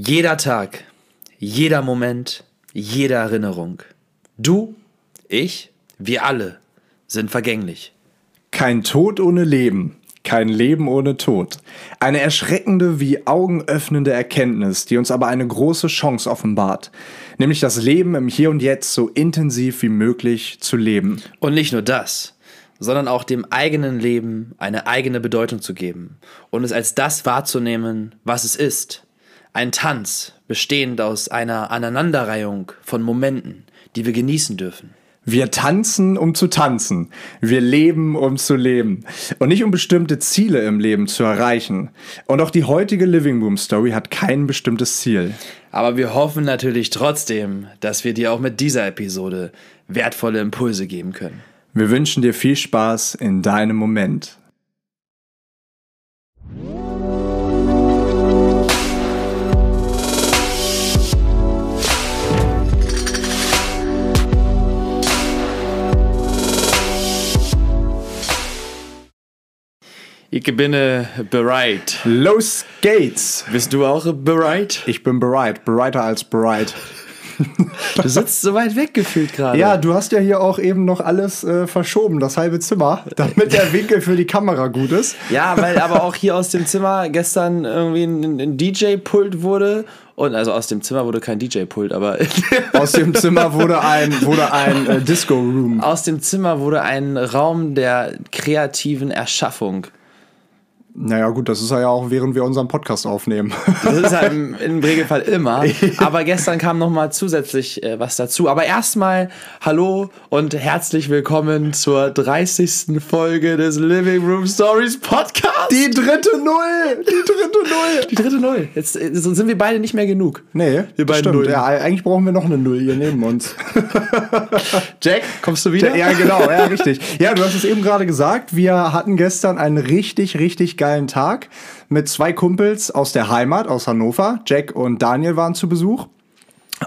Jeder Tag, jeder Moment, jede Erinnerung. Du, ich, wir alle sind vergänglich. Kein Tod ohne Leben, kein Leben ohne Tod. Eine erschreckende wie augenöffnende Erkenntnis, die uns aber eine große Chance offenbart, nämlich das Leben im Hier und Jetzt so intensiv wie möglich zu leben. Und nicht nur das, sondern auch dem eigenen Leben eine eigene Bedeutung zu geben und es als das wahrzunehmen, was es ist. Ein Tanz, bestehend aus einer Aneinanderreihung von Momenten, die wir genießen dürfen. Wir tanzen, um zu tanzen. Wir leben, um zu leben. Und nicht um bestimmte Ziele im Leben zu erreichen. Und auch die heutige Living Room Story hat kein bestimmtes Ziel. Aber wir hoffen natürlich trotzdem, dass wir dir auch mit dieser Episode wertvolle Impulse geben können. Wir wünschen dir viel Spaß in deinem Moment. Ich bin äh, bereit. Los geht's! Bist du auch bereit? Ich bin bereit, bereiter als bereit. Du sitzt so weit weg gefühlt gerade. Ja, du hast ja hier auch eben noch alles äh, verschoben, das halbe Zimmer, damit der Winkel für die Kamera gut ist. Ja, weil aber auch hier aus dem Zimmer gestern irgendwie ein, ein DJ-Pult wurde. Und also aus dem Zimmer wurde kein DJ-Pult, aber Aus dem Zimmer wurde ein, wurde ein äh, Disco-Room. aus dem Zimmer wurde ein Raum der kreativen Erschaffung. Naja, gut, das ist ja auch, während wir unseren Podcast aufnehmen. Das ist ja im, im Regelfall immer. Aber gestern kam noch mal zusätzlich äh, was dazu. Aber erstmal hallo und herzlich willkommen zur 30. Folge des Living Room Stories Podcast. Die dritte Null! Die dritte Null! Die dritte Null. Jetzt äh, sind wir beide nicht mehr genug. Nee, Wir beiden stimmt. Nullen. Ja, eigentlich brauchen wir noch eine Null hier neben uns. Jack, kommst du wieder? Ja, genau, ja, richtig. Ja, du hast es eben gerade gesagt. Wir hatten gestern einen richtig, richtig geilen Tag mit zwei Kumpels aus der Heimat, aus Hannover. Jack und Daniel waren zu Besuch.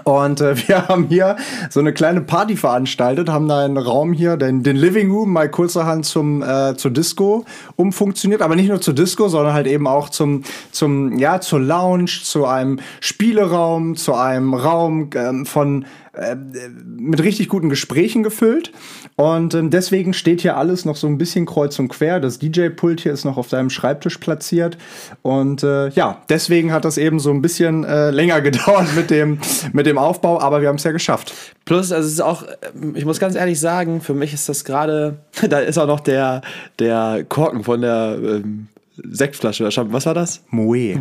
Und äh, wir haben hier so eine kleine Party veranstaltet, haben da einen Raum hier, den, den Living Room, mal kurzerhand zum, äh, zur Disco umfunktioniert. Aber nicht nur zur Disco, sondern halt eben auch zum, zum, ja, zur Lounge, zu einem Spieleraum, zu einem Raum ähm, von äh, mit richtig guten Gesprächen gefüllt. Und ähm, deswegen steht hier alles noch so ein bisschen kreuz und quer. Das DJ-Pult hier ist noch auf deinem Schreibtisch platziert. Und äh, ja, deswegen hat das eben so ein bisschen äh, länger gedauert mit dem, mit dem Aufbau, aber wir haben es ja geschafft. Plus, also es ist auch, ähm, ich muss ganz ehrlich sagen, für mich ist das gerade, da ist auch noch der, der Korken von der ähm, Sektflasche. oder Champ- Was war das? Moe.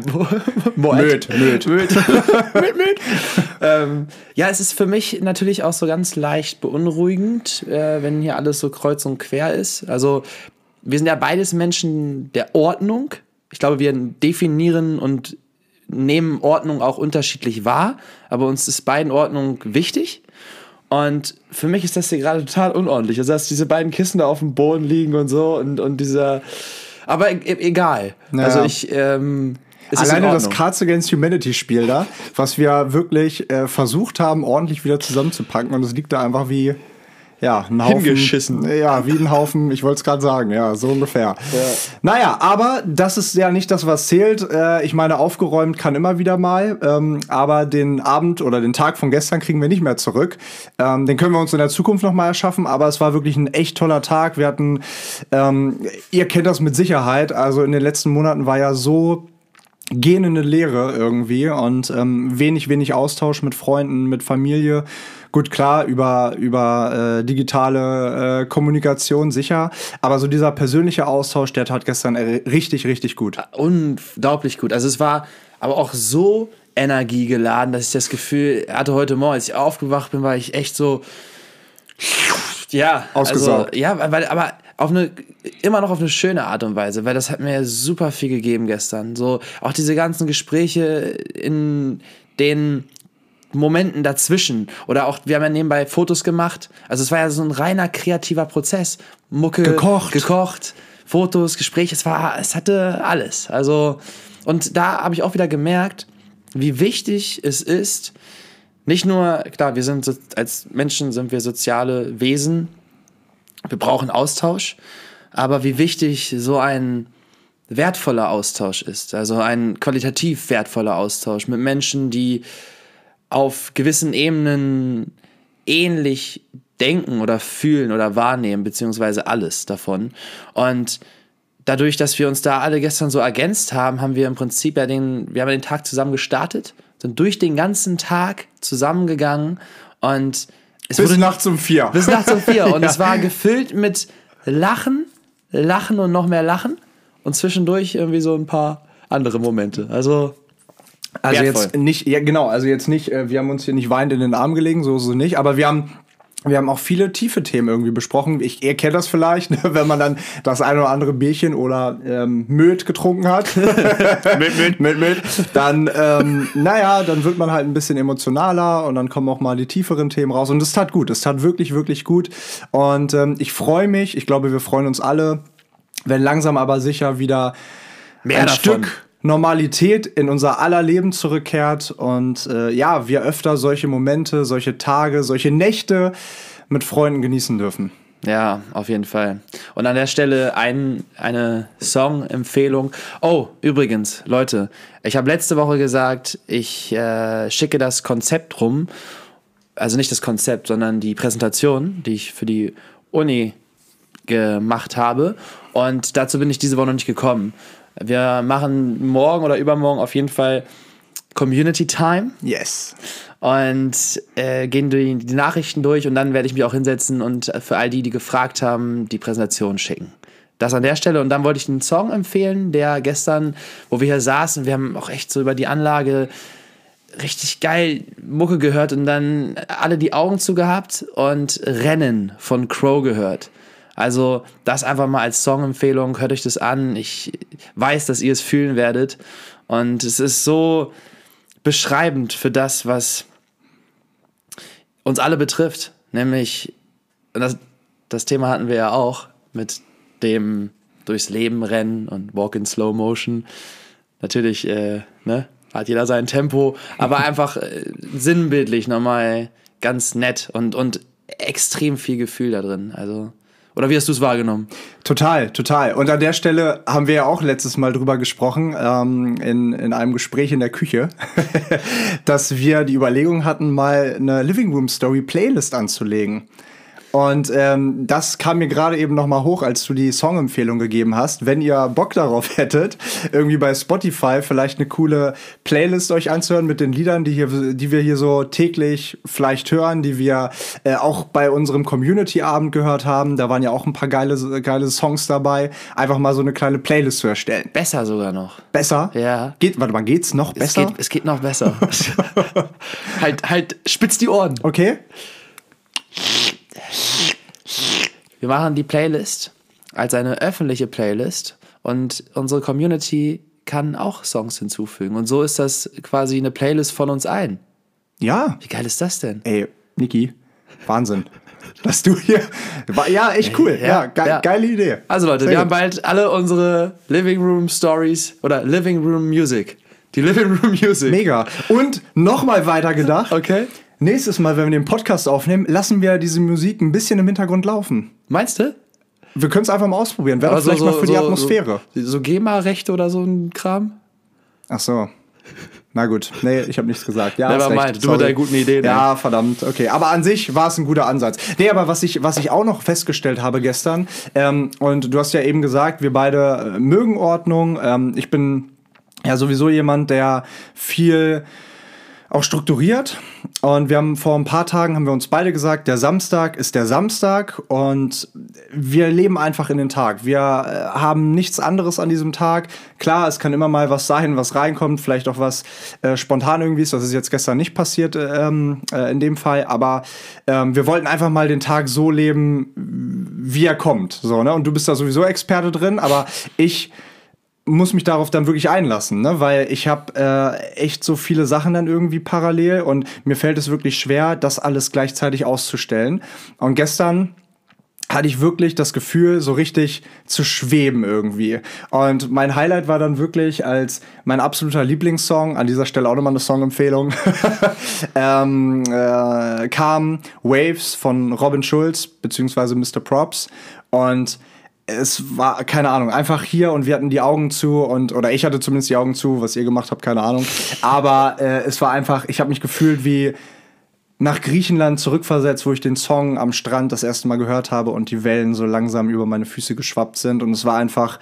Moet. Möd, Möd. Möd. Möd, Möd. ähm, ja, es ist für mich natürlich auch so ganz leicht beunruhigend, äh, wenn hier alles so kreuz und quer ist. Also, wir sind ja beides Menschen der Ordnung. Ich glaube, wir definieren und nehmen Ordnung auch unterschiedlich wahr, aber uns ist beiden Ordnung wichtig. Und für mich ist das hier gerade total unordentlich. Also, dass diese beiden Kissen da auf dem Boden liegen und so und, und dieser. Aber e egal. Ja. Also, ich. Ähm, es ist in Alleine das. Cards Against Humanity Spiel da, was wir wirklich äh, versucht haben, ordentlich wieder zusammenzupacken. Und es liegt da einfach wie, ja, ein Haufen. Hingeschissen. Ja, wie ein Haufen, ich wollte es gerade sagen, ja, so ungefähr. Naja, aber das ist ja nicht das, was zählt. Äh, ich meine, aufgeräumt kann immer wieder mal. Ähm, aber den Abend oder den Tag von gestern kriegen wir nicht mehr zurück. Ähm, den können wir uns in der Zukunft noch mal erschaffen. Aber es war wirklich ein echt toller Tag. Wir hatten, ähm, ihr kennt das mit Sicherheit. Also in den letzten Monaten war ja so gähnende Leere irgendwie und wenig, wenig Austausch mit Freunden, mit Familie. Gut, klar, über, über äh, digitale äh, Kommunikation sicher, aber so dieser persönliche Austausch, der tat gestern äh, richtig, richtig gut. unglaublich gut. Also es war aber auch so energiegeladen, dass ich das Gefühl hatte heute Morgen, als ich aufgewacht bin, war ich echt so ja, Ausgesaugt. Also, ja, weil aber auf eine immer noch auf eine schöne Art und Weise, weil das hat mir super viel gegeben gestern. So auch diese ganzen Gespräche in den Momenten dazwischen oder auch wir haben ja nebenbei Fotos gemacht. Also es war ja so ein reiner kreativer Prozess. Mucke Gekocht. gekocht, Fotos, Gespräche, es war es hatte alles. Also und da habe ich auch wieder gemerkt, wie wichtig es ist, nicht nur, klar, wir sind als Menschen sind wir soziale Wesen, wir brauchen Austausch, aber wie wichtig so ein wertvoller Austausch ist. Also ein qualitativ wertvoller Austausch mit Menschen, die auf gewissen Ebenen ähnlich denken oder fühlen oder wahrnehmen, beziehungsweise alles davon. Und dadurch, dass wir uns da alle gestern so ergänzt haben, haben wir im Prinzip ja den, wir haben den Tag zusammen gestartet, sind durch den ganzen Tag zusammengegangen und es bis wurde nachts um vier. Bis nachts um vier. Und ja. es war gefüllt mit Lachen, Lachen und noch mehr Lachen und zwischendurch irgendwie so ein paar andere Momente. Also also Wertvoll. jetzt nicht, ja genau, also jetzt nicht, äh, wir haben uns hier nicht weinend in den Arm gelegen, so so nicht, aber wir haben wir haben auch viele tiefe Themen irgendwie besprochen. Ich, ihr kennt das vielleicht, ne, wenn man dann das eine oder andere Bierchen oder ähm, Möd getrunken hat. mit, mit. mit, mit. Dann, ähm, naja, dann wird man halt ein bisschen emotionaler und dann kommen auch mal die tieferen Themen raus. Und es tat gut, es tat wirklich, wirklich gut. Und ähm, ich freue mich, ich glaube, wir freuen uns alle, wenn langsam aber sicher wieder Mehr ein davon. Stück Normalität in unser aller Leben zurückkehrt und äh, ja, wir öfter solche Momente, solche Tage, solche Nächte mit Freunden genießen dürfen. Ja, auf jeden Fall. Und an der Stelle ein, eine Song-Empfehlung. Oh, übrigens, Leute, ich habe letzte Woche gesagt, ich äh, schicke das Konzept rum. Also nicht das Konzept, sondern die Präsentation, die ich für die Uni gemacht habe. Und dazu bin ich diese Woche noch nicht gekommen. Wir machen morgen oder übermorgen auf jeden Fall Community Time. Yes. Und äh, gehen die, die Nachrichten durch und dann werde ich mich auch hinsetzen und für all die, die gefragt haben, die Präsentation schicken. Das an der Stelle. Und dann wollte ich einen Song empfehlen, der gestern, wo wir hier saßen, wir haben auch echt so über die Anlage richtig geil Mucke gehört und dann alle die Augen zugehabt und Rennen von Crow gehört. Also das einfach mal als Songempfehlung, hört euch das an. Ich weiß, dass ihr es fühlen werdet. Und es ist so beschreibend für das, was uns alle betrifft. Nämlich, das, das Thema hatten wir ja auch mit dem durchs Leben rennen und Walk in Slow Motion. Natürlich, äh, ne, hat jeder sein Tempo, aber einfach äh, sinnbildlich nochmal ganz nett und, und extrem viel Gefühl da drin. Also oder wie hast du es wahrgenommen? Total, total. Und an der Stelle haben wir ja auch letztes Mal drüber gesprochen, ähm, in, in einem Gespräch in der Küche, dass wir die Überlegung hatten, mal eine Living Room Story Playlist anzulegen. Und ähm, das kam mir gerade eben noch mal hoch, als du die Songempfehlung gegeben hast. Wenn ihr Bock darauf hättet, irgendwie bei Spotify vielleicht eine coole Playlist euch anzuhören mit den Liedern, die, hier, die wir hier so täglich vielleicht hören, die wir äh, auch bei unserem Community-Abend gehört haben. Da waren ja auch ein paar geile, geile Songs dabei. Einfach mal so eine kleine Playlist zu erstellen. Besser sogar noch. Besser? Ja. Geht, warte mal, geht's noch besser? Es geht, es geht noch besser. halt, halt, spitz die Ohren. Okay. Wir machen die Playlist als eine öffentliche Playlist und unsere Community kann auch Songs hinzufügen. Und so ist das quasi eine Playlist von uns allen. Ja. Wie geil ist das denn? Ey, Niki, Wahnsinn. Dass du hier. Ja, echt cool. Ja, ja, ge ja. geile Idee. Also, Leute, Sehr wir gut. haben bald alle unsere Living Room Stories oder Living Room Music. Die Living Room Music. Mega. Und nochmal weiter gedacht. Okay nächstes Mal, wenn wir den Podcast aufnehmen, lassen wir diese Musik ein bisschen im Hintergrund laufen. Meinst du? Wir können es einfach mal ausprobieren. Wäre also vielleicht so, mal für so, die Atmosphäre. So, so GEMA-Rechte oder so ein Kram? Ach so. Na gut, nee, ich habe nichts gesagt. Ja, Never mind, du mit deinen guten Ideen. Ja, verdammt, okay. Aber an sich war es ein guter Ansatz. Nee, aber was ich, was ich auch noch festgestellt habe gestern, ähm, und du hast ja eben gesagt, wir beide äh, mögen Ordnung. Ähm, ich bin ja sowieso jemand, der viel auch strukturiert. Und wir haben vor ein paar Tagen haben wir uns beide gesagt, der Samstag ist der Samstag und wir leben einfach in den Tag. Wir äh, haben nichts anderes an diesem Tag. Klar, es kann immer mal was sein, was reinkommt, vielleicht auch was äh, spontan irgendwie ist. Das ist jetzt gestern nicht passiert ähm, äh, in dem Fall, aber ähm, wir wollten einfach mal den Tag so leben, wie er kommt. So, ne? Und du bist da sowieso Experte drin, aber ich muss mich darauf dann wirklich einlassen, ne? weil ich habe äh, echt so viele Sachen dann irgendwie parallel und mir fällt es wirklich schwer, das alles gleichzeitig auszustellen. Und gestern hatte ich wirklich das Gefühl, so richtig zu schweben irgendwie. Und mein Highlight war dann wirklich, als mein absoluter Lieblingssong, an dieser Stelle auch nochmal eine Songempfehlung, ähm, äh, kam Waves von Robin Schulz, beziehungsweise Mr. Props. Und es war, keine Ahnung, einfach hier und wir hatten die Augen zu und, oder ich hatte zumindest die Augen zu, was ihr gemacht habt, keine Ahnung. Aber äh, es war einfach, ich habe mich gefühlt wie nach Griechenland zurückversetzt, wo ich den Song am Strand das erste Mal gehört habe und die Wellen so langsam über meine Füße geschwappt sind. Und es war einfach,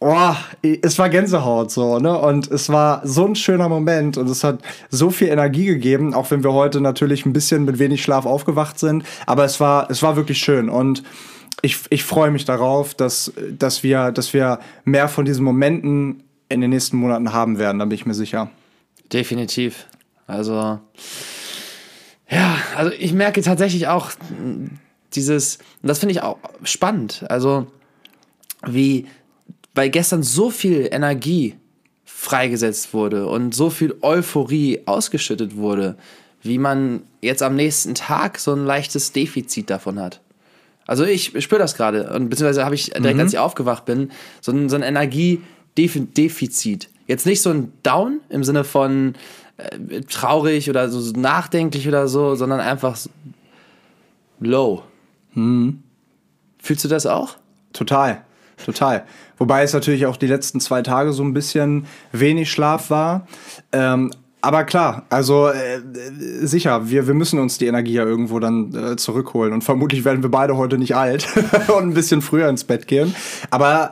oh, es war Gänsehaut so, ne? Und es war so ein schöner Moment und es hat so viel Energie gegeben, auch wenn wir heute natürlich ein bisschen mit wenig Schlaf aufgewacht sind. Aber es war, es war wirklich schön und ich, ich freue mich darauf, dass, dass, wir, dass wir mehr von diesen Momenten in den nächsten Monaten haben werden, da bin ich mir sicher. Definitiv. Also, ja, also ich merke tatsächlich auch dieses, das finde ich auch spannend, also wie, weil gestern so viel Energie freigesetzt wurde und so viel Euphorie ausgeschüttet wurde, wie man jetzt am nächsten Tag so ein leichtes Defizit davon hat. Also ich spüre das gerade und beziehungsweise habe ich direkt, mhm. als ich aufgewacht bin, so ein, so ein Energiedefizit. Jetzt nicht so ein Down im Sinne von äh, traurig oder so nachdenklich oder so, sondern einfach low. Mhm. Fühlst du das auch? Total, total. Wobei es natürlich auch die letzten zwei Tage so ein bisschen wenig Schlaf war. Ähm, aber klar, also äh, sicher, wir, wir müssen uns die Energie ja irgendwo dann äh, zurückholen. Und vermutlich werden wir beide heute nicht alt und ein bisschen früher ins Bett gehen. Aber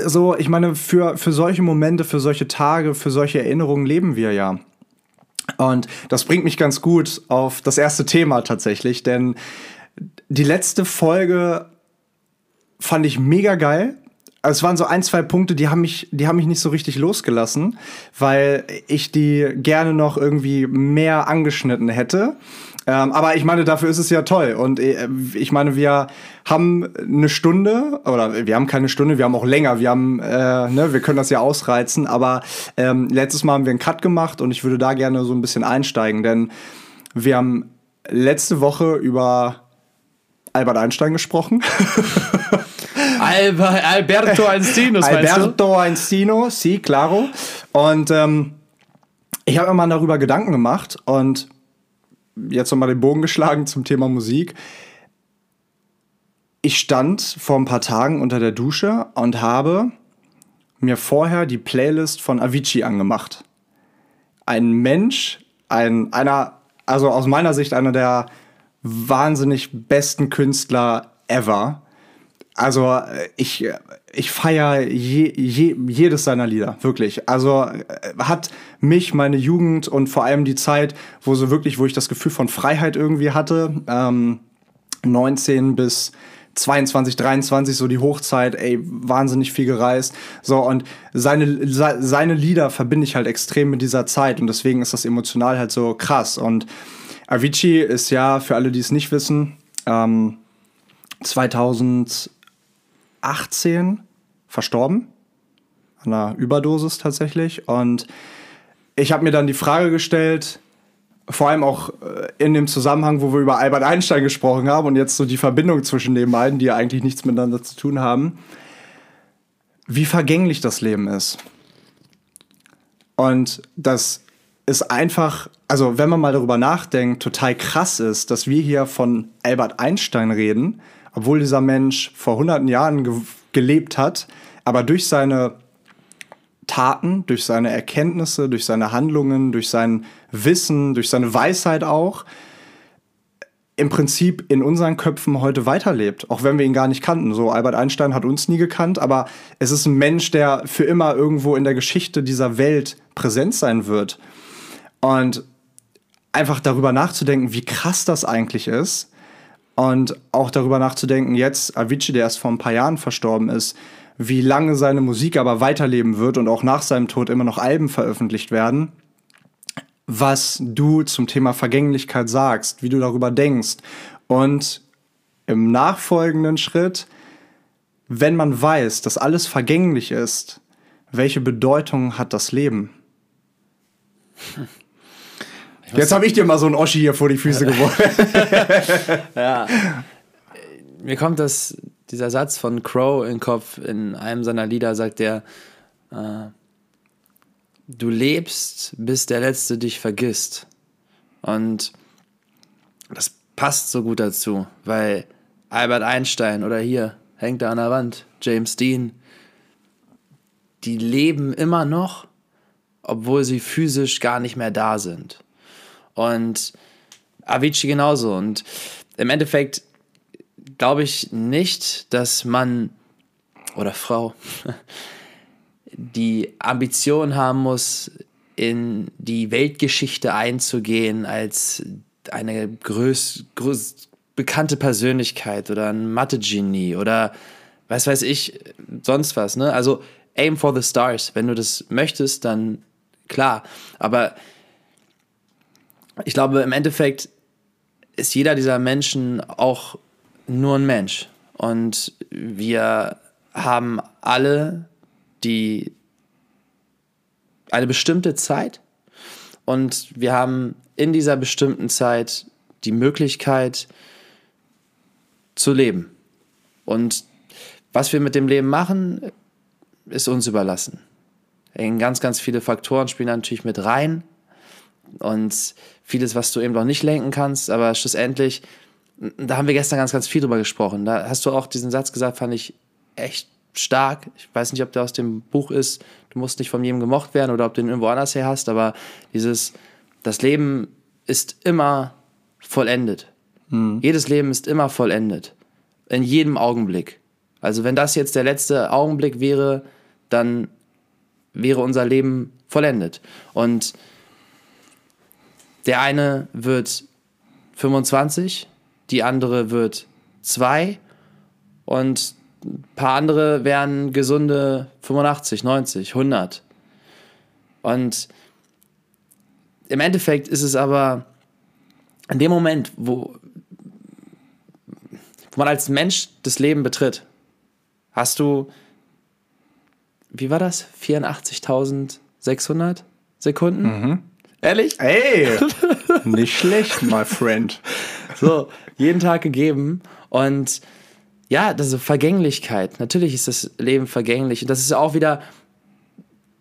so, ich meine, für, für solche Momente, für solche Tage, für solche Erinnerungen leben wir ja. Und das bringt mich ganz gut auf das erste Thema tatsächlich, denn die letzte Folge fand ich mega geil also es waren so ein, zwei Punkte, die haben mich, die haben mich nicht so richtig losgelassen, weil ich die gerne noch irgendwie mehr angeschnitten hätte. Ähm, aber ich meine, dafür ist es ja toll. Und äh, ich meine, wir haben eine Stunde, oder wir haben keine Stunde, wir haben auch länger, wir haben, äh, ne, wir können das ja ausreizen, aber ähm, letztes Mal haben wir einen Cut gemacht und ich würde da gerne so ein bisschen einsteigen, denn wir haben letzte Woche über Albert Einstein gesprochen. Alberto Einstino, Alberto Einstino, sí, claro. Und ähm, ich habe mir mal darüber Gedanken gemacht und jetzt nochmal den Bogen geschlagen zum Thema Musik. Ich stand vor ein paar Tagen unter der Dusche und habe mir vorher die Playlist von Avicii angemacht. Ein Mensch, ein, einer, also aus meiner Sicht einer der wahnsinnig besten Künstler ever. Also äh, ich, ich feiere je, je, jedes seiner Lieder, wirklich. Also äh, hat mich, meine Jugend und vor allem die Zeit, wo so wirklich, wo ich das Gefühl von Freiheit irgendwie hatte, ähm, 19 bis 22, 23, so die Hochzeit, ey, wahnsinnig viel gereist. So, und seine, seine Lieder verbinde ich halt extrem mit dieser Zeit und deswegen ist das emotional halt so krass. Und Avicii ist ja, für alle, die es nicht wissen, ähm, 2000 18 verstorben. An einer Überdosis tatsächlich. Und ich habe mir dann die Frage gestellt, vor allem auch äh, in dem Zusammenhang, wo wir über Albert Einstein gesprochen haben und jetzt so die Verbindung zwischen den beiden, die ja eigentlich nichts miteinander zu tun haben, wie vergänglich das Leben ist. Und das ist einfach, also wenn man mal darüber nachdenkt, total krass ist, dass wir hier von Albert Einstein reden, obwohl dieser Mensch vor hunderten Jahren ge gelebt hat, aber durch seine Taten, durch seine Erkenntnisse, durch seine Handlungen, durch sein Wissen, durch seine Weisheit auch, im Prinzip in unseren Köpfen heute weiterlebt, auch wenn wir ihn gar nicht kannten. So Albert Einstein hat uns nie gekannt, aber es ist ein Mensch, der für immer irgendwo in der Geschichte dieser Welt präsent sein wird. Und einfach darüber nachzudenken, wie krass das eigentlich ist, und auch darüber nachzudenken, jetzt Avicii, der erst vor ein paar Jahren verstorben ist, wie lange seine Musik aber weiterleben wird und auch nach seinem Tod immer noch Alben veröffentlicht werden, was du zum Thema Vergänglichkeit sagst, wie du darüber denkst. Und im nachfolgenden Schritt, wenn man weiß, dass alles vergänglich ist, welche Bedeutung hat das Leben? Jetzt habe ich dir mal so ein Oschi hier vor die Füße geworfen. ja. Mir kommt das, dieser Satz von Crow in den Kopf. In einem seiner Lieder sagt er, äh, du lebst, bis der Letzte dich vergisst. Und das passt so gut dazu, weil Albert Einstein oder hier hängt da an der Wand. James Dean. Die leben immer noch, obwohl sie physisch gar nicht mehr da sind. Und Avicii genauso. Und im Endeffekt glaube ich nicht, dass Mann oder Frau die Ambition haben muss, in die Weltgeschichte einzugehen als eine größ, größ, bekannte Persönlichkeit oder ein Mathe-Genie oder was weiß ich, sonst was. Ne? Also aim for the stars. Wenn du das möchtest, dann klar. Aber ich glaube, im Endeffekt ist jeder dieser Menschen auch nur ein Mensch. Und wir haben alle die eine bestimmte Zeit und wir haben in dieser bestimmten Zeit die Möglichkeit zu leben. Und was wir mit dem Leben machen, ist uns überlassen. Ganz, ganz viele Faktoren spielen natürlich mit rein und vieles, was du eben noch nicht lenken kannst, aber schlussendlich, da haben wir gestern ganz, ganz viel drüber gesprochen. Da hast du auch diesen Satz gesagt, fand ich echt stark. Ich weiß nicht, ob der aus dem Buch ist, du musst nicht von jedem gemocht werden oder ob du den irgendwo anders her hast, aber dieses, das Leben ist immer vollendet. Mhm. Jedes Leben ist immer vollendet. In jedem Augenblick. Also wenn das jetzt der letzte Augenblick wäre, dann wäre unser Leben vollendet. Und der eine wird 25, die andere wird 2 und ein paar andere wären gesunde 85, 90, 100. Und im Endeffekt ist es aber in dem Moment, wo, wo man als Mensch das Leben betritt, hast du, wie war das? 84.600 Sekunden? Mhm. Ehrlich? Ey, nicht schlecht, my friend. So, jeden Tag gegeben und ja, das ist Vergänglichkeit. Natürlich ist das Leben vergänglich. Und das ist auch wieder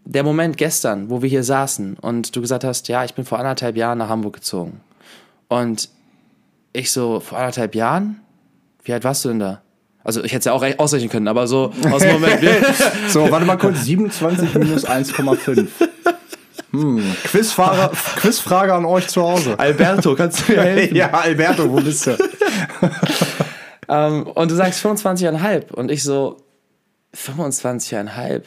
der Moment gestern, wo wir hier saßen und du gesagt hast, ja, ich bin vor anderthalb Jahren nach Hamburg gezogen. Und ich so, vor anderthalb Jahren? Wie alt warst du denn da? Also ich hätte es ja auch ausrechnen können, aber so aus dem Moment. so, warte mal kurz, 27 minus 1,5. Hm, Quizfrage, Quizfrage an euch zu Hause. Alberto, kannst du mir helfen? ja, Alberto, wo bist du? ähm, und du sagst 25,5 und ich so, 25,5?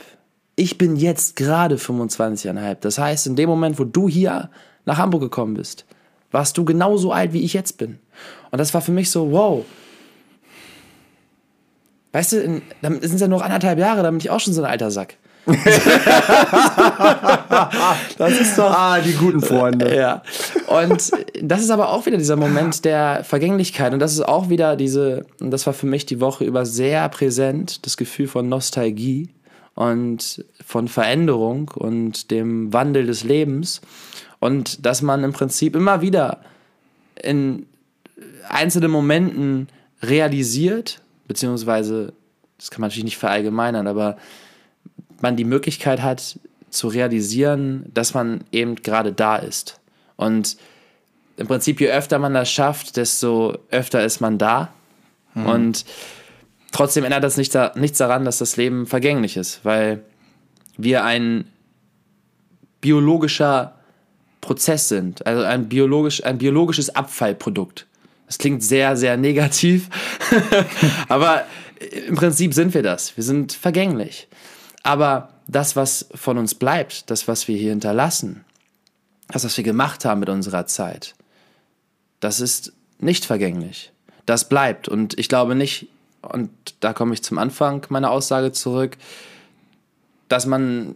Ich bin jetzt gerade 25,5. Das heißt, in dem Moment, wo du hier nach Hamburg gekommen bist, warst du genauso alt, wie ich jetzt bin. Und das war für mich so, wow. Weißt du, in, dann sind es ja noch anderthalb Jahre, dann bin ich auch schon so ein alter Sack. das ist doch. Ah, die guten Freunde. Ja. Und das ist aber auch wieder dieser Moment der Vergänglichkeit. Und das ist auch wieder diese, und das war für mich die Woche über sehr präsent, das Gefühl von Nostalgie und von Veränderung und dem Wandel des Lebens. Und dass man im Prinzip immer wieder in einzelnen Momenten realisiert, beziehungsweise, das kann man natürlich nicht verallgemeinern, aber man die Möglichkeit hat zu realisieren, dass man eben gerade da ist. Und im Prinzip, je öfter man das schafft, desto öfter ist man da. Mhm. Und trotzdem ändert das nichts, nichts daran, dass das Leben vergänglich ist, weil wir ein biologischer Prozess sind, also ein, biologisch, ein biologisches Abfallprodukt. Das klingt sehr, sehr negativ, aber im Prinzip sind wir das. Wir sind vergänglich. Aber das, was von uns bleibt, das, was wir hier hinterlassen, das, was wir gemacht haben mit unserer Zeit, das ist nicht vergänglich. Das bleibt. Und ich glaube nicht, und da komme ich zum Anfang meiner Aussage zurück, dass man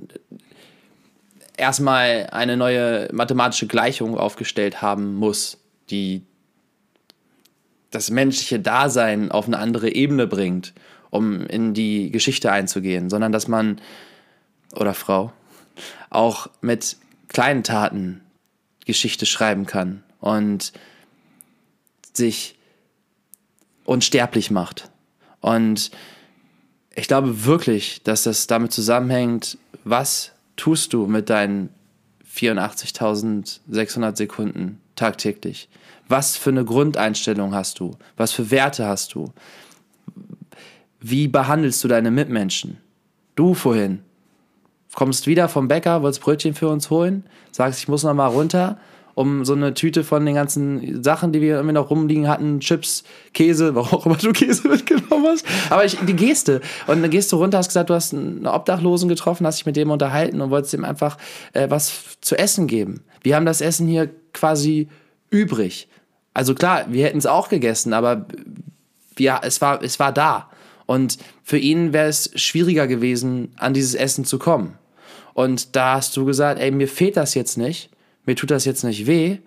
erstmal eine neue mathematische Gleichung aufgestellt haben muss, die das menschliche Dasein auf eine andere Ebene bringt um in die Geschichte einzugehen, sondern dass man oder Frau auch mit kleinen Taten Geschichte schreiben kann und sich unsterblich macht. Und ich glaube wirklich, dass das damit zusammenhängt, was tust du mit deinen 84.600 Sekunden tagtäglich? Was für eine Grundeinstellung hast du? Was für Werte hast du? Wie behandelst du deine Mitmenschen? Du vorhin kommst wieder vom Bäcker, wolltest Brötchen für uns holen, sagst, ich muss noch mal runter, um so eine Tüte von den ganzen Sachen, die wir irgendwie noch rumliegen hatten, Chips, Käse, warum auch immer du Käse mitgenommen hast. Aber ich, die Geste. Und dann gehst du runter, hast gesagt, du hast einen Obdachlosen getroffen, hast dich mit dem unterhalten und wolltest ihm einfach äh, was zu essen geben. Wir haben das Essen hier quasi übrig. Also klar, wir hätten es auch gegessen, aber wir, es, war, es war da. Und für ihn wäre es schwieriger gewesen, an dieses Essen zu kommen. Und da hast du gesagt, ey, mir fehlt das jetzt nicht, mir tut das jetzt nicht weh,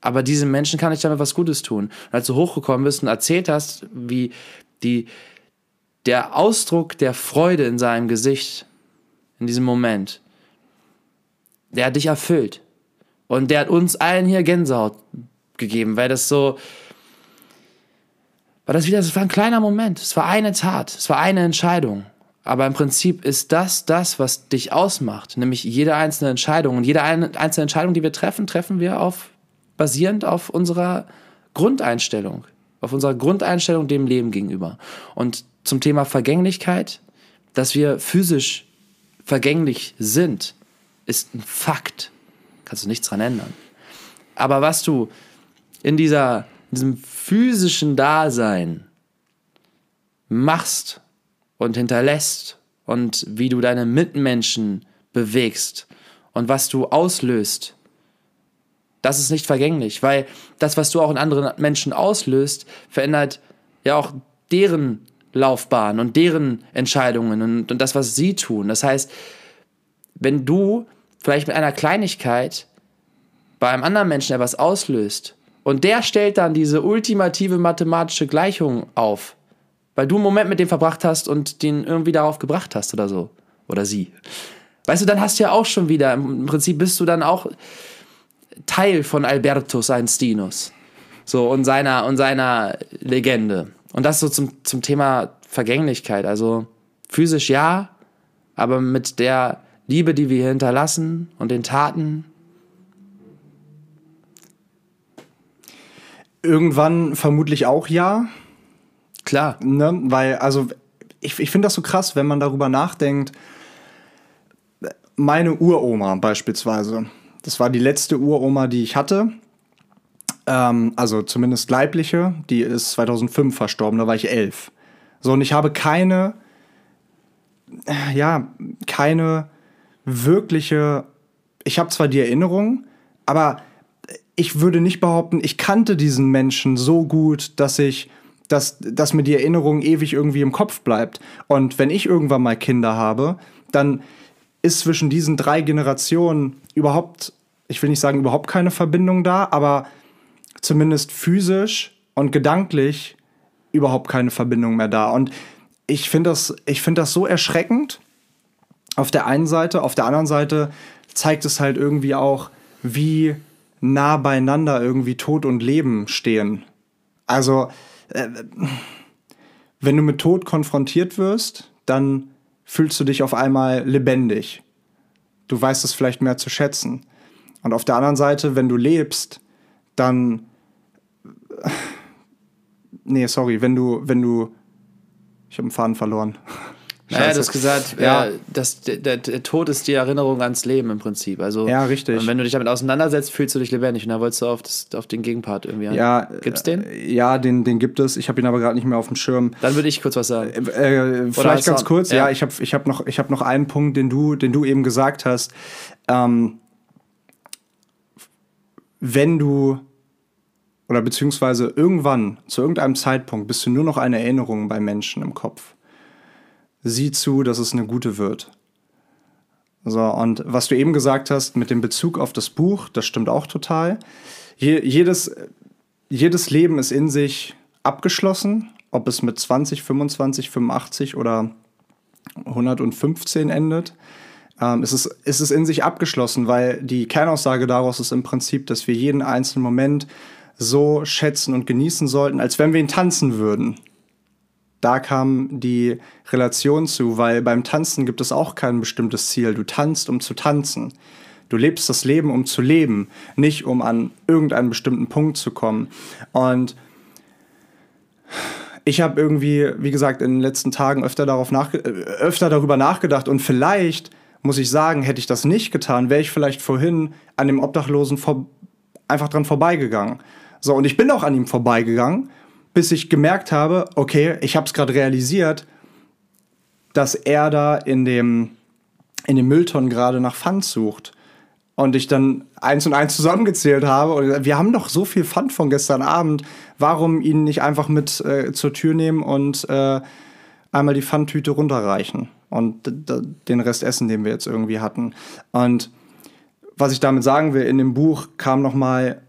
aber diesem Menschen kann ich damit was Gutes tun. Und als du hochgekommen bist und erzählt hast, wie die, der Ausdruck der Freude in seinem Gesicht, in diesem Moment, der hat dich erfüllt. Und der hat uns allen hier Gänsehaut gegeben, weil das so, war das wieder, es war ein kleiner Moment, es war eine Tat, es war eine Entscheidung. Aber im Prinzip ist das das, was dich ausmacht, nämlich jede einzelne Entscheidung. Und jede einzelne Entscheidung, die wir treffen, treffen wir auf, basierend auf unserer Grundeinstellung, auf unserer Grundeinstellung dem Leben gegenüber. Und zum Thema Vergänglichkeit, dass wir physisch vergänglich sind, ist ein Fakt. Kannst du nichts dran ändern. Aber was du in, dieser, in diesem physischen Dasein machst, und hinterlässt und wie du deine Mitmenschen bewegst und was du auslöst, das ist nicht vergänglich, weil das, was du auch in anderen Menschen auslöst, verändert ja auch deren Laufbahn und deren Entscheidungen und, und das, was sie tun. Das heißt, wenn du vielleicht mit einer Kleinigkeit bei einem anderen Menschen etwas auslöst und der stellt dann diese ultimative mathematische Gleichung auf, weil du einen Moment mit dem verbracht hast und den irgendwie darauf gebracht hast oder so. Oder sie. Weißt du, dann hast du ja auch schon wieder, im Prinzip bist du dann auch Teil von Alberto Seinstinos. So, und seiner, und seiner Legende. Und das so zum, zum Thema Vergänglichkeit. Also physisch ja, aber mit der Liebe, die wir hinterlassen und den Taten. Irgendwann vermutlich auch ja. Klar. Ne? Weil, also, ich, ich finde das so krass, wenn man darüber nachdenkt. Meine Uroma beispielsweise, das war die letzte Uroma, die ich hatte. Ähm, also zumindest leibliche, die ist 2005 verstorben, da war ich elf. So, und ich habe keine, ja, keine wirkliche, ich habe zwar die Erinnerung, aber ich würde nicht behaupten, ich kannte diesen Menschen so gut, dass ich dass, dass mir die Erinnerung ewig irgendwie im Kopf bleibt. Und wenn ich irgendwann mal Kinder habe, dann ist zwischen diesen drei Generationen überhaupt, ich will nicht sagen überhaupt keine Verbindung da, aber zumindest physisch und gedanklich überhaupt keine Verbindung mehr da. Und ich finde das, find das so erschreckend auf der einen Seite, auf der anderen Seite zeigt es halt irgendwie auch, wie nah beieinander irgendwie Tod und Leben stehen. Also äh, wenn du mit Tod konfrontiert wirst, dann fühlst du dich auf einmal lebendig. Du weißt es vielleicht mehr zu schätzen. Und auf der anderen Seite, wenn du lebst, dann. Nee, sorry, wenn du, wenn du. Ich habe einen Faden verloren. Naja, du hast gesagt, ja. Äh, das, der, der, Tod ist die Erinnerung ans Leben im Prinzip. Also, ja, richtig. Und wenn du dich damit auseinandersetzt, fühlst du dich lebendig. Und da wolltest du auf, das, auf den Gegenpart irgendwie Ja, Gibt's den? Äh, ja, den, den gibt es. Ich habe ihn aber gerade nicht mehr auf dem Schirm. Dann würde ich kurz was sagen. Äh, äh vielleicht ganz kurz. Ja, ja ich habe ich hab noch, hab noch einen Punkt, den du, den du eben gesagt hast. Ähm, wenn du oder beziehungsweise irgendwann, zu irgendeinem Zeitpunkt, bist du nur noch eine Erinnerung bei Menschen im Kopf sieh zu, dass es eine gute wird. So, und was du eben gesagt hast mit dem Bezug auf das Buch, das stimmt auch total. Je, jedes, jedes Leben ist in sich abgeschlossen, ob es mit 20, 25, 85 oder 115 endet. Ähm, es, ist, es ist in sich abgeschlossen, weil die Kernaussage daraus ist im Prinzip, dass wir jeden einzelnen Moment so schätzen und genießen sollten, als wenn wir ihn tanzen würden da kam die Relation zu, weil beim Tanzen gibt es auch kein bestimmtes Ziel. Du tanzt, um zu tanzen. Du lebst das Leben, um zu leben, nicht um an irgendeinen bestimmten Punkt zu kommen. Und ich habe irgendwie, wie gesagt, in den letzten Tagen öfter, darauf nachge äh, öfter darüber nachgedacht und vielleicht, muss ich sagen, hätte ich das nicht getan, wäre ich vielleicht vorhin an dem Obdachlosen einfach dran vorbeigegangen. So, und ich bin auch an ihm vorbeigegangen, bis ich gemerkt habe, okay, ich habe es gerade realisiert, dass er da in dem, in dem Mülltonnen gerade nach Pfand sucht. Und ich dann eins und eins zusammengezählt habe. Und wir haben doch so viel Pfand von gestern Abend. Warum ihn nicht einfach mit äh, zur Tür nehmen und äh, einmal die Pfandtüte runterreichen und den Rest essen, den wir jetzt irgendwie hatten. Und was ich damit sagen will, in dem Buch kam noch mal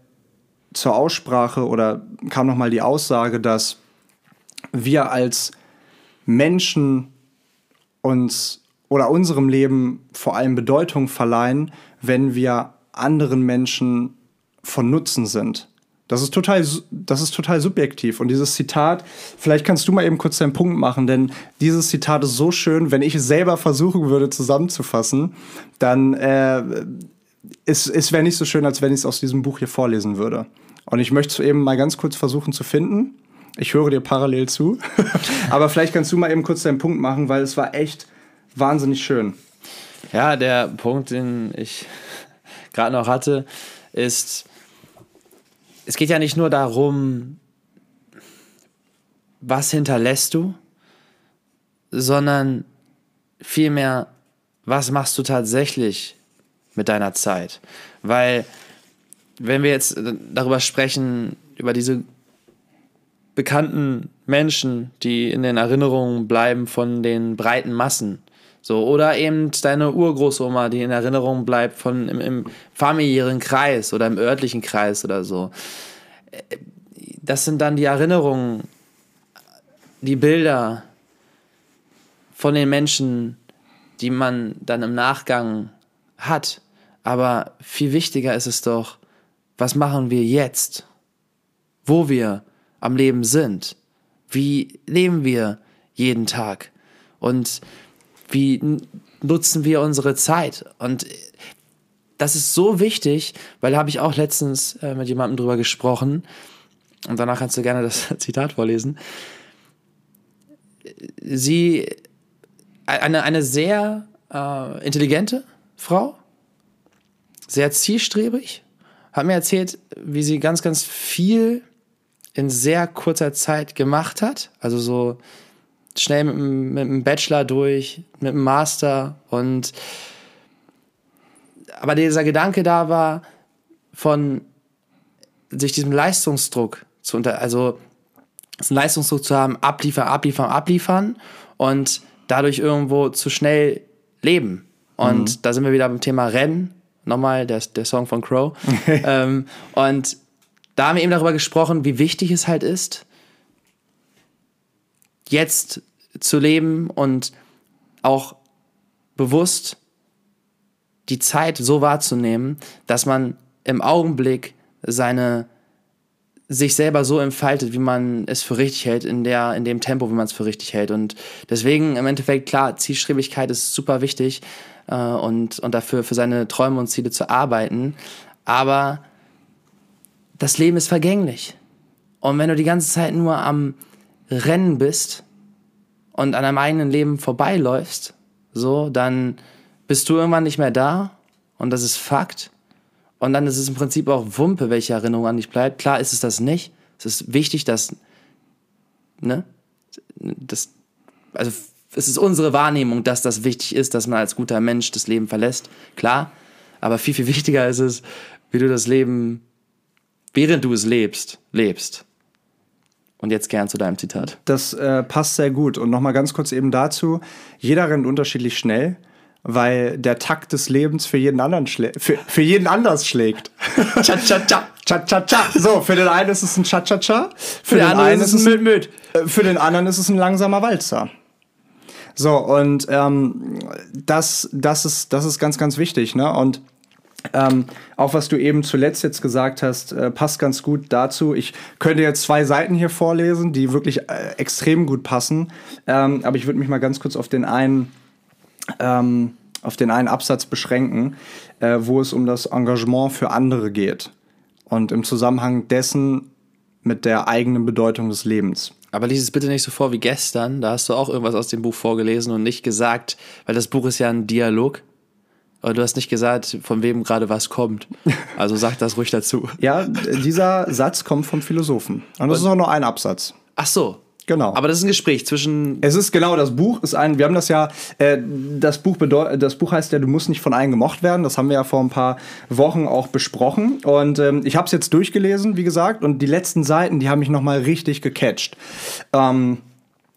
zur Aussprache oder kam noch mal die Aussage, dass wir als Menschen uns oder unserem Leben vor allem Bedeutung verleihen, wenn wir anderen Menschen von Nutzen sind. Das ist total, das ist total subjektiv. Und dieses Zitat, vielleicht kannst du mal eben kurz deinen Punkt machen, denn dieses Zitat ist so schön, wenn ich es selber versuchen würde zusammenzufassen, dann äh, es, es wäre nicht so schön, als wenn ich es aus diesem Buch hier vorlesen würde. Und ich möchte es eben mal ganz kurz versuchen zu finden. Ich höre dir parallel zu. Aber vielleicht kannst du mal eben kurz deinen Punkt machen, weil es war echt wahnsinnig schön. Ja, der Punkt, den ich gerade noch hatte, ist, es geht ja nicht nur darum, was hinterlässt du, sondern vielmehr, was machst du tatsächlich mit deiner Zeit? Weil, wenn wir jetzt darüber sprechen, über diese bekannten Menschen, die in den Erinnerungen bleiben von den breiten Massen, so, oder eben deine Urgroßoma, die in Erinnerung bleibt von im, im familiären Kreis oder im örtlichen Kreis oder so. Das sind dann die Erinnerungen, die Bilder von den Menschen, die man dann im Nachgang hat. Aber viel wichtiger ist es doch, was machen wir jetzt? Wo wir am Leben sind? Wie leben wir jeden Tag? Und wie nutzen wir unsere Zeit? Und das ist so wichtig, weil da habe ich auch letztens äh, mit jemandem drüber gesprochen. Und danach kannst du gerne das Zitat vorlesen. Sie, eine, eine sehr äh, intelligente Frau, sehr zielstrebig, hat mir erzählt, wie sie ganz, ganz viel in sehr kurzer Zeit gemacht hat. Also so schnell mit, mit einem Bachelor durch, mit einem Master und aber dieser Gedanke da war, von sich diesem Leistungsdruck zu unter, also einen Leistungsdruck zu haben, abliefern, abliefern, abliefern und dadurch irgendwo zu schnell leben. Und mhm. da sind wir wieder beim Thema Rennen. Nochmal der, der Song von Crow. ähm, und da haben wir eben darüber gesprochen, wie wichtig es halt ist, jetzt zu leben und auch bewusst die Zeit so wahrzunehmen, dass man im Augenblick seine sich selber so entfaltet, wie man es für richtig hält, in, der, in dem Tempo, wie man es für richtig hält. Und deswegen im Endeffekt, klar, Zielstrebigkeit ist super wichtig äh, und, und dafür für seine Träume und Ziele zu arbeiten. Aber das Leben ist vergänglich. Und wenn du die ganze Zeit nur am Rennen bist, und an deinem eigenen Leben vorbeiläufst, so, dann bist du irgendwann nicht mehr da und das ist Fakt. Und dann ist es im Prinzip auch Wumpe, welche Erinnerung an dich bleibt. Klar ist es das nicht. Es ist wichtig, dass, ne, das, also es ist unsere Wahrnehmung, dass das wichtig ist, dass man als guter Mensch das Leben verlässt. Klar. Aber viel, viel wichtiger ist es, wie du das Leben, während du es lebst, lebst. Und jetzt gern zu deinem Zitat. Das äh, passt sehr gut. Und nochmal ganz kurz eben dazu: jeder rennt unterschiedlich schnell, weil der Takt des Lebens für jeden anderen schlägt. Für, für jeden anders schlägt. Cha-cha-cha. Cha-cha-cha. So, für den einen ist es ein Cha-cha-cha. Für, für den, den einen ist es ein Müd-Müd. Äh, für den anderen ist es ein langsamer Walzer. So, und ähm, das, das, ist, das ist ganz, ganz wichtig. Ne? Und ähm, auch was du eben zuletzt jetzt gesagt hast, äh, passt ganz gut dazu. Ich könnte jetzt zwei Seiten hier vorlesen, die wirklich äh, extrem gut passen. Ähm, aber ich würde mich mal ganz kurz auf den einen, ähm, auf den einen Absatz beschränken, äh, wo es um das Engagement für andere geht. Und im Zusammenhang dessen mit der eigenen Bedeutung des Lebens. Aber lies es bitte nicht so vor wie gestern. Da hast du auch irgendwas aus dem Buch vorgelesen und nicht gesagt, weil das Buch ist ja ein Dialog. Aber du hast nicht gesagt, von wem gerade was kommt. Also sag das ruhig dazu. Ja, dieser Satz kommt vom Philosophen. Und das ist auch nur ein Absatz. Ach so. Genau. Aber das ist ein Gespräch zwischen. Es ist genau, das Buch ist ein, wir haben das ja, äh, das, Buch das Buch heißt ja, du musst nicht von allen gemocht werden. Das haben wir ja vor ein paar Wochen auch besprochen. Und ähm, ich habe es jetzt durchgelesen, wie gesagt, und die letzten Seiten, die haben mich nochmal richtig gecatcht. Ähm,